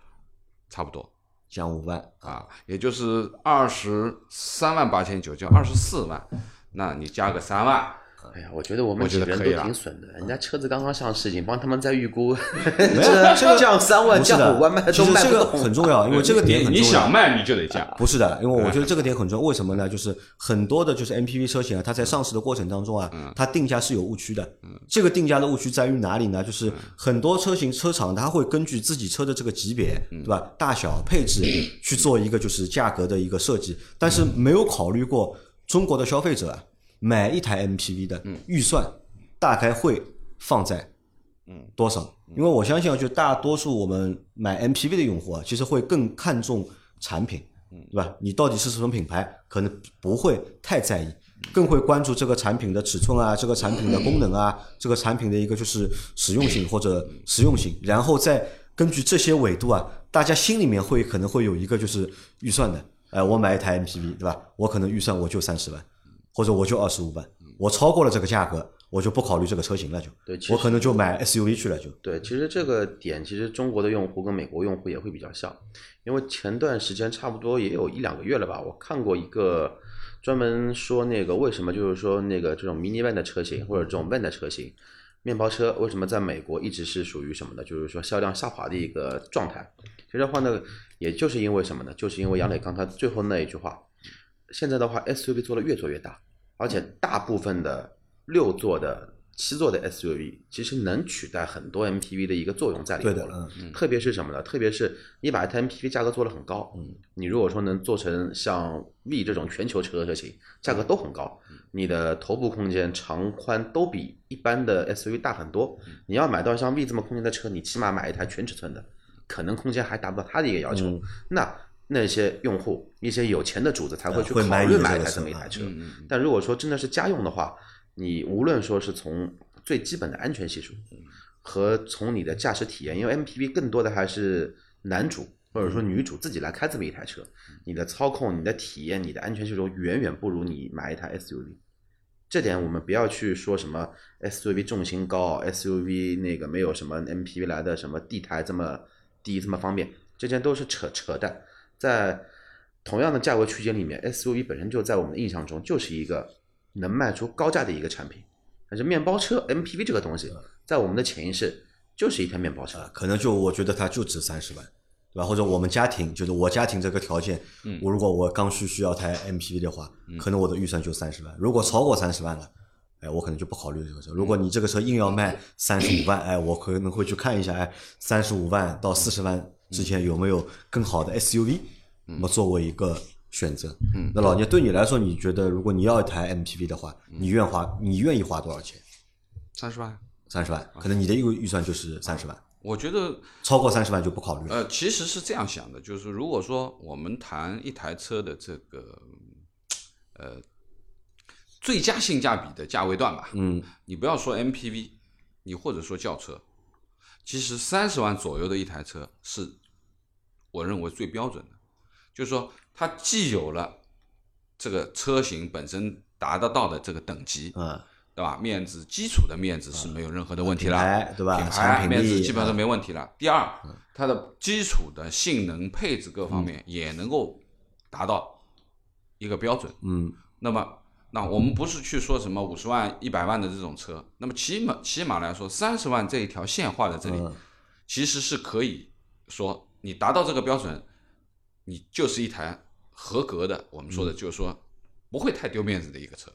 差不多。降五万啊，也就是二十三万八千九，就二十四万，那你加个三万，哎呀，我觉得我们几个人都得可以挺损的，人家车子刚刚上市，已经帮他们在预估，没有 这降三万、降五万卖其实这个都卖不动。很重要，因为这个点你你很重要。想卖你就得降，不是的，因为我觉得这个点很重要。为什么呢？就是很多的，就是 MPV 车型啊，它在上市的过程当中啊，它定价是有误区的。这个定价的误区在于哪里呢？就是很多车型车厂它会根据自己车的这个级别，对吧？大小、配置去做一个就是价格的一个设计，但是没有考虑过中国的消费者啊，买一台 MPV 的预算大概会放在嗯多少？因为我相信啊，就大多数我们买 MPV 的用户啊，其实会更看重产品，对吧？你到底是什么品牌，可能不会太在意，更会关注这个产品的尺寸啊，这个产品的功能啊，这个产品的一个就是实用性或者实用性，然后再根据这些维度啊，大家心里面会可能会有一个就是预算的，哎、我买一台 MPV，对吧？我可能预算我就三十万，或者我就二十五万，我超过了这个价格，我就不考虑这个车型了就，对我可能就买 SUV 去了就。对，其实这个点，其实中国的用户跟美国用户也会比较像，因为前段时间差不多也有一两个月了吧，我看过一个专门说那个为什么就是说那个这种 mini van 的车型或者这种 van 的车型，面包车为什么在美国一直是属于什么呢？就是说销量下滑的一个状态。其实的话呢，也就是因为什么呢？就是因为杨磊刚才最后那一句话，现在的话 SUV 做的越做越大，而且大部分的六座的、七座的 SUV 其实能取代很多 MPV 的一个作用在里对的头了。嗯特别是什么呢？特别是你把一台 MPV 价格做的很高，嗯，你如果说能做成像 V 这种全球车车型，价格都很高，你的头部空间、长宽都比一般的 SUV 大很多。你要买到像 V 这么空间的车，你起码买一台全尺寸的，可能空间还达不到它的一个要求。嗯那那些用户，一些有钱的主子才会去考虑买一台这么一台车。但如果说真的是家用的话，你无论说是从最基本的安全系数，和从你的驾驶体验，因为 MPV 更多的还是男主或者说女主自己来开这么一台车，你的操控、你的体验、你的安全系数远远不如你买一台 SUV。这点我们不要去说什么 SUV 重心高，SUV 那个没有什么 MPV 来的什么地台这么低这么方便，这些都是扯扯淡。在同样的价位区间里面，SUV 本身就在我们的印象中就是一个能卖出高价的一个产品。但是面包车 MPV 这个东西，在我们的潜意识就是一台面包车。啊，可能就我觉得它就值三十万，对吧？或者我们家庭就是我家庭这个条件，嗯我如果我刚需需要台 MPV 的话，可能我的预算就三十万。如果超过三十万了，哎，我可能就不考虑这个车。如果你这个车硬要卖三十五万，哎，我可能会去看一下，哎，三十五万到四十万之间有没有更好的 SUV，那么作为一个选择。嗯，那老聂对你来说，你觉得如果你要一台 MPV 的话，你愿花你愿意花多少钱？三十万，三十万，可能你的一个预算就是三十万，我觉得超过三十万就不考虑了。呃，其实是这样想的，就是如果说我们谈一台车的这个呃最佳性价比的价位段吧，嗯，你不要说 MPV，你或者说轿车，其实三十万左右的一台车是我认为最标准的，就是说它既有了这个车型本身达得到的这个等级，嗯，对吧？面子基础的面子是没有任何的问题了，对吧品产品牌面子基本上啊没问题了。第二，它的基础的性能配置各方面也能够达到一个标准。嗯那么，那我们不是去说什么五十万、一百万的这种车，那么起码起码来说，三十万这一条线画在这里，嗯其实是可以说你达到这个标准，你就是一台合格的，我们说的就是说不会太丢面子的一个车，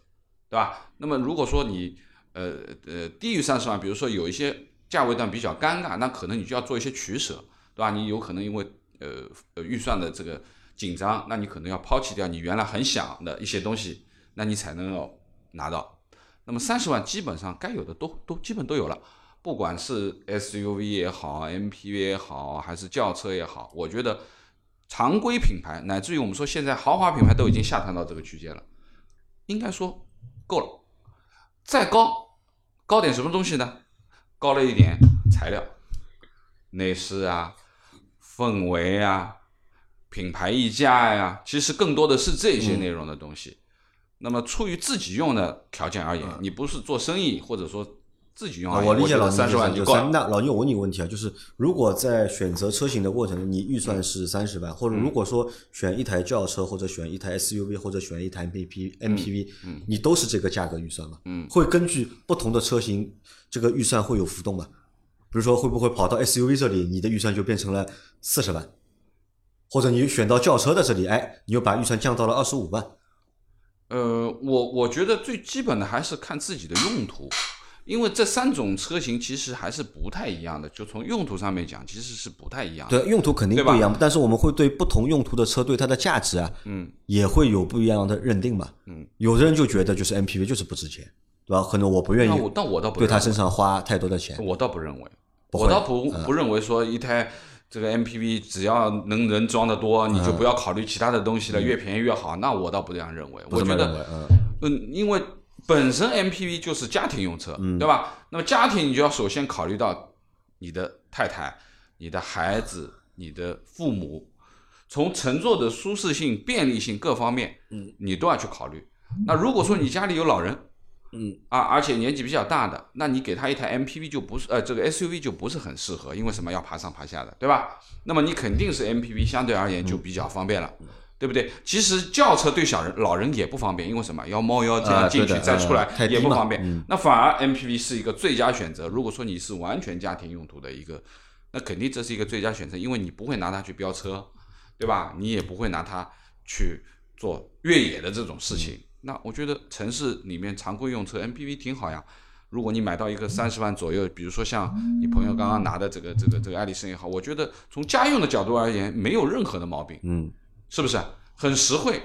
对吧？那么如果说你呃呃低于三十万，比如说有一些价位段比较尴尬，那可能你就要做一些取舍，对吧？你有可能因为呃呃预算的这个紧张，那你可能要抛弃掉你原来很想的一些东西，那你才能够拿到。那么三十万基本上该有的都都基本都有了，不管是 SUV 也好，MPV 也好，还是轿车也好，我觉得常规品牌乃至于我们说现在豪华品牌都已经下探到这个区间了，应该说够了。再高高点什么东西呢？高了一点材料、内饰啊、氛围啊、品牌溢价呀、其实更多的是这些内容的东西。那么出于自己用的条件而言，你不是做生意或者说自己用啊我理解老三十万就够了。那老牛，我问你个问题啊，就是如果在选择车型的过程中，你预算是三十万，或者嗯如果说选一台轿车，或者选一台 SUV，或者选一台 MPV MPV，嗯你都是这个价格预算吗？嗯，会根据不同的车型，这个预算会有浮动吗？比如说，会不会跑到 SUV 这里，你的预算就变成了四十万，或者你选到轿车的这里，哎，你又把预算降到了二十五万？呃，我我觉得最基本的还是看自己的用途，因为这三种车型其实还是不太一样的，就从用途上面讲，其实是不太一样的。对，用途肯定不一样，但是我们会对不同用途的车对它的价值啊，嗯，也会有不一样的认定嘛。嗯，有的人就觉得就是 MPV 就是不值钱，对吧？可能我不愿意但我倒不对他身上花太多的钱。我倒不认为，我倒不不认为说一台这个 MPV 只要能人装的多，你就不要考虑其他的东西了，越便宜越好。那我倒不这样认为，我觉得，嗯，因为本身 MPV 就是家庭用车，对吧？那么家庭你就要首先考虑到你的太太、你的孩子、你的父母，从乘坐的舒适性、便利性各方面，嗯，你都要去考虑。那如果说你家里有老人，嗯啊，而且年纪比较大的，那你给他一台 MPV 就不是呃这个 SUV 就不是很适合，因为什么要爬上爬下的，对吧？那么你肯定是 MPV 相对而言就比较方便了。对不对？其实轿车对小人、老人也不方便，因为什么？要猫腰这啊样进去再出来也不方便。嗯那反而 MPV 是一个最佳选择。如果说你是完全家庭用途的一个，那肯定这是一个最佳选择，因为你不会拿它去飙车，对吧？你也不会拿它去做越野的这种事情。那我觉得城市里面常规用车 MPV 挺好呀。如果你买到一个三十万左右，比如说像你朋友刚刚拿的这个这个这个爱丽绅也好，我觉得从家用的角度而言，没有任何的毛病。嗯，是不是很实惠，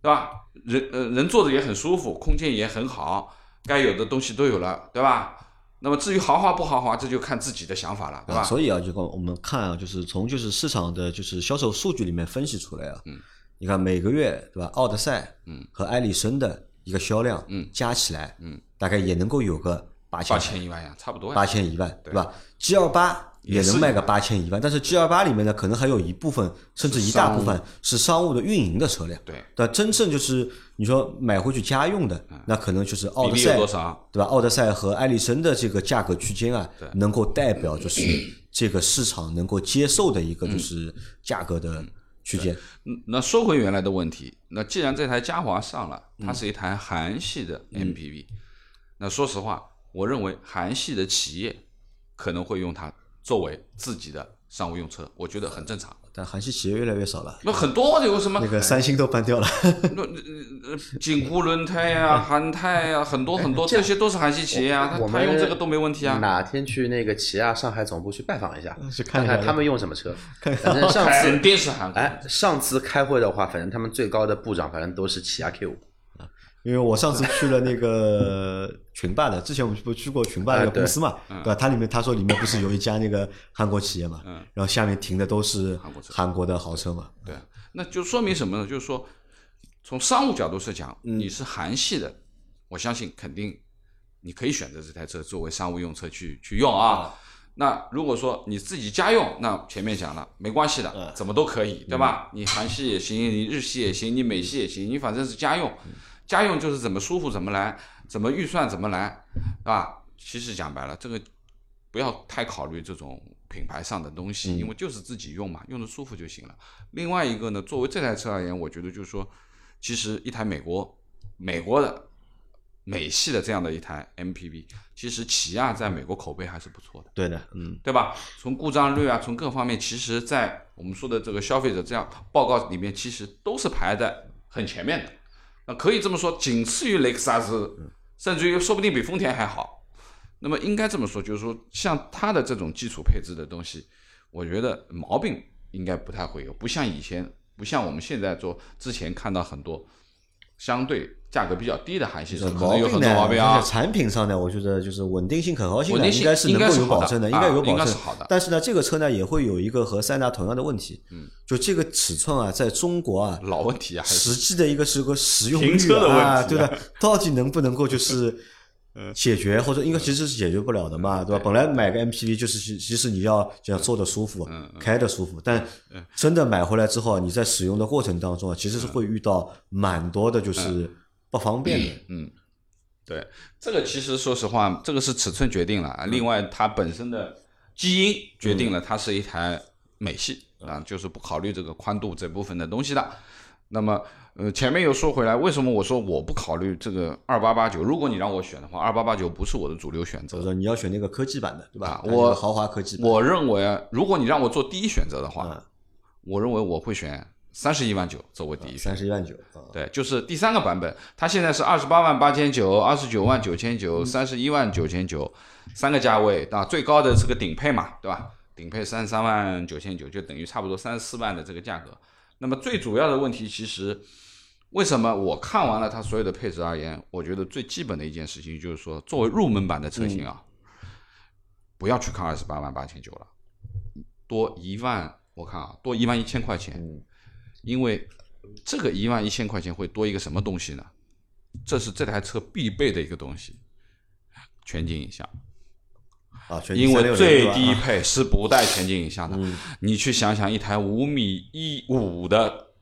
对吧？人呃人坐着也很舒服，空间也很好，该有的东西都有了，对吧？那么至于豪华不豪华，这就看自己的想法了，对吧？啊所以啊，就跟我们看啊，就是从就是市场的就是销售数据里面分析出来啊，嗯，你看每个月对吧，奥德赛嗯和艾力绅的一个销量，嗯加起来，嗯，大概也能够有个八千八千一万呀，差不多。八千一万，对对吧？G 二八也能卖个八千一万，但是 G 二八里面呢，可能还有一部分甚至一大部分是商务的运营的车辆。对，但真正就是你说买回去家用的，那可能就是奥德赛多少？对吧？奥德赛和艾力绅的这个价格区间啊，能够代表就是这个市场能够接受的一个就是价格的区间。嗯那说回原来的问题，那既然这台嘉华上了，它是一台韩系的 MPV，、那说实话，我认为韩系的企业可能会用它作为自己的商务用车，我觉得很正常。但韩系企业越来越少了，那很多有什么那个三星都搬掉了。那呃锦湖轮胎呀、韩泰呀，很多很多，这些都是韩系企业啊，他我们他用这个都没问题啊。哪天去那个起亚上海总部去拜访一下，去看看看他们用什么车。反正上次肯定是韩。哎，上次开会的话，反正他们最高的部长，反正都是起亚 Q 五。因为我上次去了那个群霸的，之前我们不去过群霸那个公司嘛，对吧？它里面他说里面不是有一家那个韩国企业嘛，嗯然后下面停的都是韩国车韩国的豪车嘛，对，那就说明什么呢？就是说，从商务角度是讲，嗯你是韩系的，我相信肯定你可以选择这台车作为商务用车去去用啊。那如果说你自己家用，那前面讲了没关系的，嗯怎么都可以，对吧？你韩系也行，你日系也行，你美系也行，你反正是家用，家用就是怎么舒服怎么来。怎么预算怎么来，是吧？其实讲白了，这个不要太考虑这种品牌上的东西，因为就是自己用嘛，用的舒服就行了。另外一个呢，作为这台车而言，我觉得就是说，其实一台美国美国的美系的这样的一台 MPV，其实起亚在美国口碑还是不错的。对的，嗯，对吧？从故障率啊，从各方面，其实，在我们说的这个消费者这样报告里面，其实都是排在很前面的。那可以这么说，仅次于雷克萨斯，甚至于说不定比丰田还好。那么应该这么说，就是说，像它的这种基础配置的东西，我觉得毛病应该不太会有，不像以前，不像我们现在做之前看到很多相对价格比较低的韩系车，可能有很多毛病啊而且。产品上呢，我觉得就是稳定性、可靠性应该是能够有保证的，应该有保证。但是呢，这个车呢也会有一个和塞纳同样的问题，嗯，就这个尺寸啊，在中国啊，老问题啊，实际的一个是个使用率停车的问题啊，啊对的，到底能不能够就是解决，或者应该其实是解决不了的嘛，对吧？本来买个 MPV 就是其其实你要这样坐的舒服，开的舒服，但真的买回来之后，你在使用的过程当中啊，其实是会遇到蛮多的就是不方便的。嗯对，这个其实说实话，这个是尺寸决定了啊。另外，它本身的基因决定了它是一台美系啊，就是不考虑这个宽度这部分的东西的。那么，呃，前面又说回来，为什么我说我不考虑这个二八八九？如果你让我选的话，二八八九不是我的主流选择。你要选那个科技版的，对吧我豪华科技版，我认为啊，如果你让我做第一选择的话，嗯我认为我会选三十一万九作为第一选择。三十一万九啊，对，就是第三个版本，它现在是二十八万八千九、二十九万九千九、三十一万九千九，三个价位啊，最高的是个顶配嘛，对吧？顶配三十三万九千九，就等于差不多三十四万的这个价格。那么最主要的问题，其实为什么我看完了它所有的配置而言，我觉得最基本的一件事情就是说，作为入门版的车型啊，不要去看二十八万八千九了，多一万，我看啊，多一万一千块钱，因为这个一万一千块钱会多一个什么东西呢？这是这台车必备的一个东西，全景影像。啊，全因为最低低配是不带全景影像的。嗯你去想想，一台五米一五的、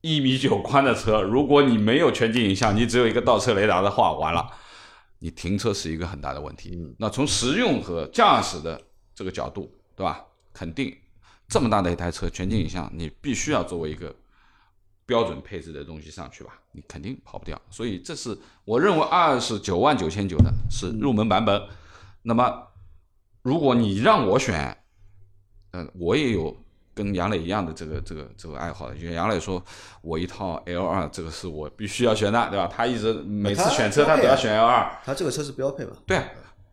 一米九宽的车，如果你没有全景影像，你只有一个倒车雷达的话，完了，你停车是一个很大的问题。那从实用和驾驶的这个角度，对吧？肯定这么大的一台车，全景影像你必须要作为一个标准配置的东西上去吧，你肯定跑不掉。所以这是我认为二十九万九千九的是入门版本。那么如果你让我选，嗯、我也有跟杨磊一样的这个这个这个爱好的，就像杨磊说，我一套 L 二这个是我必须要选的，对吧？他一直每次选车他都要选 L 二，他这个车是标配嘛？对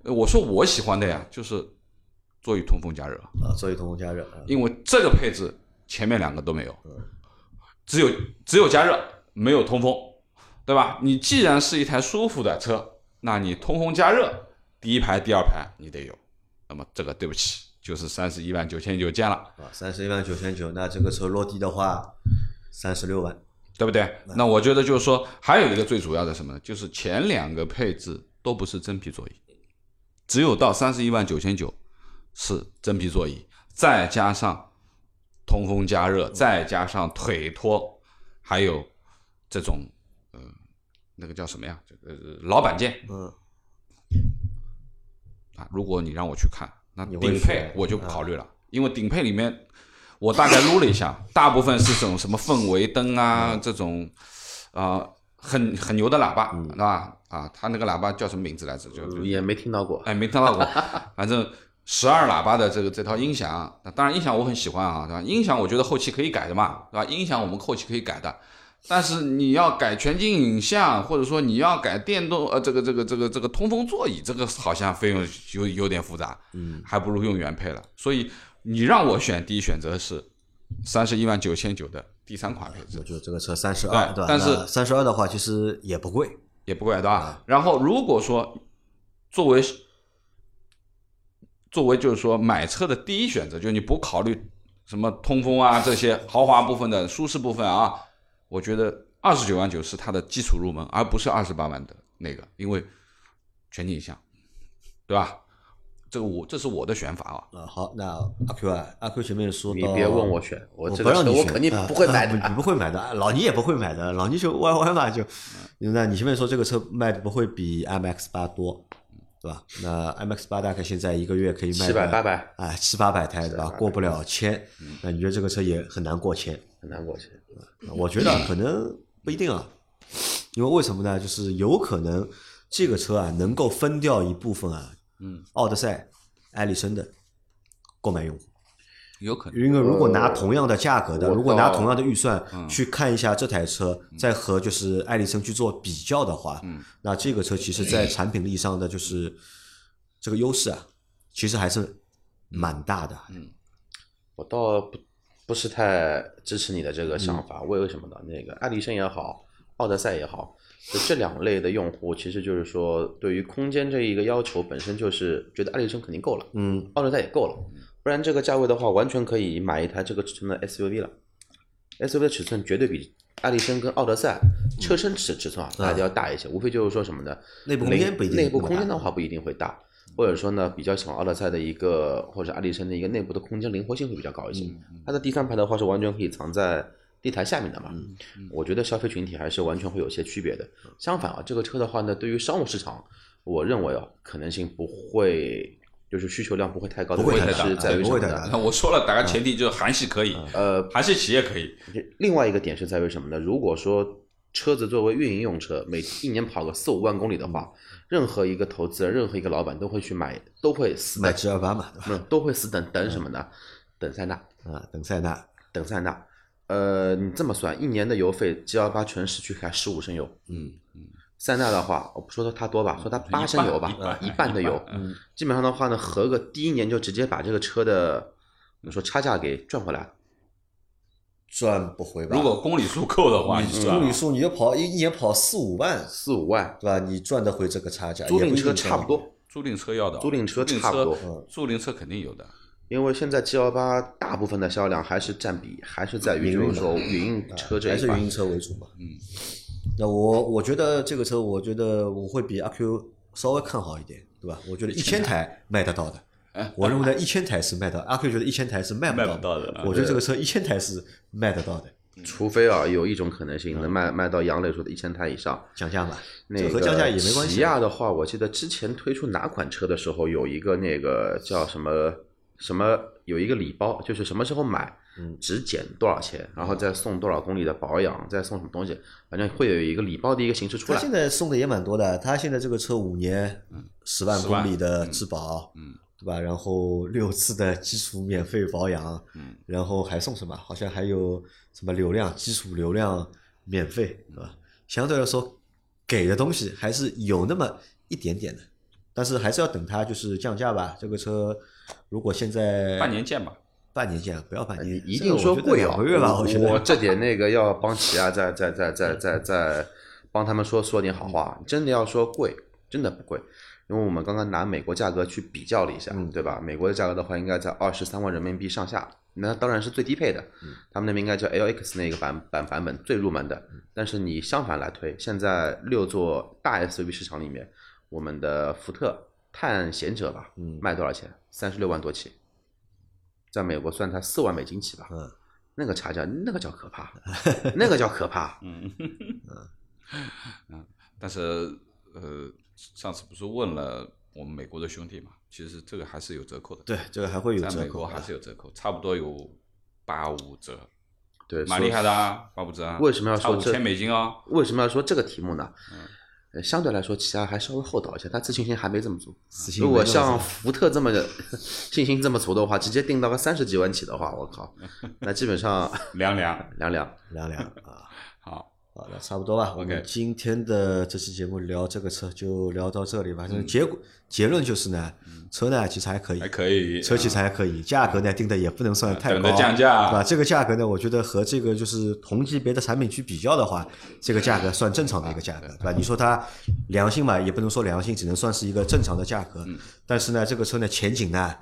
我说我喜欢的呀，就是座椅通风加热，啊，座椅通风加热，啊因为这个配置前面两个都没有，只有只有加热，没有通风，对吧？你既然是一台舒服的车，那你通风加热，第一排、第二排你得有，那么这个对不起，就是三十一万九千九见了，啊，三十一万九千九，那这个车落地的话，三十六万，对不对？那我觉得就是说，还有一个最主要的什么呢？就是前两个配置都不是真皮座椅，只有到三十一万九千九是真皮座椅，再加上通风加热，再加上腿托，还有这种呃那个叫什么呀？这个呃老板键嗯，啊。如果你让我去看，那顶配我就不考虑了，因为顶配里面我大概撸了一下，大部分是这种什么氛围灯啊，这种啊、很很牛的喇叭，是吧？啊，它那个喇叭叫什么名字来着？就就也没听到过。哎，没听到过。反正十二喇叭的这个这套音响，那当然音响我很喜欢啊，对吧？音响我觉得后期可以改的嘛，对吧？音响我们后期可以改的，但是你要改全景影像，或者说你要改电动呃这个这个这个这个通风座椅，这个好像费用有有点复杂，嗯，还不如用原配了。所以你让我选，第一选择是三十一万九千九的第三款配置我。觉得这个车三十二，对吧？但是三十二的话，其实也不贵，也不贵，对吧？然后如果说作为作为就是说买车的第一选择，就是你不考虑什么通风啊这些豪华部分的舒适部分啊，我觉得二十九万九是它的基础入门，而不是二十八万的那个，因为全景影像，对吧？这个我这是我的选法啊。啊，好，那阿 Q 啊，阿 Q 前面说到，你别问我选，我我这个不让你选车我肯定啊不会买的。啊你不会买的，老倪也不会买的，老倪就 Y Y 嘛，就那你前面说这个车卖的不会比 MX 八多，对吧？那 MX 八大概现在一个月可以卖七百个八百哎七八百台，对吧？过不了千，那你觉得这个车也很难过千？很难过去。我觉得可能不一定啊，因为为什么呢？就是有可能这个车啊能够分掉一部分啊，嗯，奥德赛、艾力绅的购买用户。有可能。因为如果拿同样的价格的，如果拿同样的预算嗯去看一下这台车，再和就是艾力绅去做比较的话，嗯那这个车其实在产品力上的就是这个优势啊，其实还是蛮大的。嗯我倒不不是太支持你的这个想嗯法，为为什么呢？那个爱迪生也好，奥德赛也好，就这两类的用户，其实就是说对于空间这一个要求本身就是觉得爱迪生肯定够了，嗯，奥德赛也够了，不然这个价位的话，完全可以买一台这个尺寸的 SUV 了。SUV 的尺寸绝对比爱力绅跟奥德赛车身尺尺寸啊，大家要大一些，无非就是说什么呢？内部空间不一定内部空间的话不一定会大，或者说呢，比较喜欢奥德赛的一个或者爱力绅的一个内部的空间灵活性会比较高一些。它的第三排的话是完全可以藏在地台下面的嘛。我觉得消费群体还是完全会有些区别的。相反啊，这个车的话呢，对于商务市场，我认为啊，可能性不会。就是需求量不会太高的不会原因太大是在于什么我说了，大概前提就是韩系可以，呃，韩系企业可以，另外一个点是在于什么呢？如果说车子作为运营用车，每一年跑个四五万公里的话，任何一个投资人、任何一个老板都会去买，都会死买等，G 二八嘛，对吧？嗯，都会死等等什么呢？等塞纳，啊，等塞纳，等塞纳。呃，你这么算，一年的油费，G 幺八全市区开十五升油，嗯塞纳的话，我不说它多吧，说它八升油吧一半，一半的油，嗯基本上的话呢，合个第一年就直接把这个车的，我们说差价给赚回来了。赚不回吧？如果公里数够的话，你公里数你就跑一一年跑四五万，四五万，对吧？你赚得回这个差价，租赁车差不多，租赁车要的，租赁车差不多嗯租赁车肯定有的。因为现在 G 幺八大部分的销量还是占比还是在于就是说营运车这一块还是运，营车为主嘛。嗯，那我我觉得这个车，我觉得我会比阿 Q 稍微看好一点，对吧？我觉得一千台卖得到的。我认为呢，一千台是卖到，阿 Q 觉得一千台是卖不卖到不到的我觉得这个车一千台是卖得到的，除非啊有一种可能性能卖卖到杨磊说的一千台以上。降价嘛，那和降价也没关系。起。亚的话，我记得之前推出哪款车的时候，有一个那个叫什么什么，有一个礼包，就是什么时候买，嗯。只减多少钱，然后再送多少公里的保养，再送什么东西，反正会有一个礼包的一个形式出来。他现。在送的也蛮多的，他现在这个车五年十万10万公里的质保，嗯对吧？然后六次的基础免费保养，嗯，然后还送什么？好像还有什么流量基础流量免费，对吧？相对来说给的东西还是有那么一点点的，但是还是要等它就是降价吧。这个车如果现在半年见吧。半年见，不要半年，你一定说贵啊！两个月吧，我觉得我这点那个要帮起亚 再再再再再再帮他们说说点好话。真的要说贵，真的不贵，因为我们刚刚拿美国价格去比较了一下，嗯对吧？美国的价格的话，应该在二十三万人民币上下，那当然是最低配的。他们那边应该叫 LX 那个版版版本最入门的。但是你相反来推，现在六座大 SUV 市场里面，我们的福特探险者吧，嗯卖多少钱？三十六万多起，在美国算它四万美金起吧。嗯，那个差价，那个叫可怕，那个叫可怕。嗯嗯，但是呃，上次不是问了我们美国的兄弟嘛，其实这个还是有折扣的。对这个还会有折扣在，美国还是有折扣，差不多有八五折，对，蛮厉害的啊，八五折啊。为什么要说这千美金哦？为什么要说这个题目呢？嗯，相对来说，其他还稍微厚道一些，他自信心还没这么足。如果像福特这么信心这么足的话，直接定到个三十几万起的话，我靠，那基本上凉凉。凉凉。凉凉 啊。好，好，的差不多吧。我们今天的这期节目聊这个车就聊到这里吧。反正结果结论就是呢，车呢其实还可以还，可以，车其实还可以，价格呢定的也不能算太高，等着降价对吧？这个价格呢，我觉得和这个就是同级别的产品去比较的话，这个价格算正常的一个价格，对吧？你说它良心嘛，也不能说良心，只能算是一个正常的价格。但是呢，这个车呢前景呢，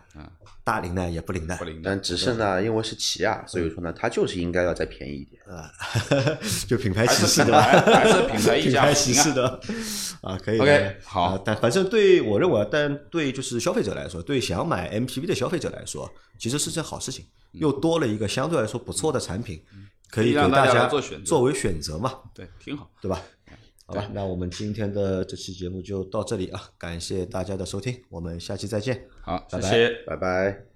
大龄呢也不灵的不，灵的但。只是呢，因为是起亚，所以说呢，它就是应该要再便宜一点。啊，就品牌歧视的品牌，还是品牌 溢品牌价。歧视的啊，可以的 OK，好啊但反正对我认为，但对就是消费者来说，对想买 MPV 的消费者来说，其实是件好事情，又多了一个相对来说不错的产品，可以给大家做选择作为选择嘛，对，挺好。对吧？好吧，那我们今天的这期节目就到这里啊，感谢大家的收听，我们下期再见。好，谢谢。拜拜。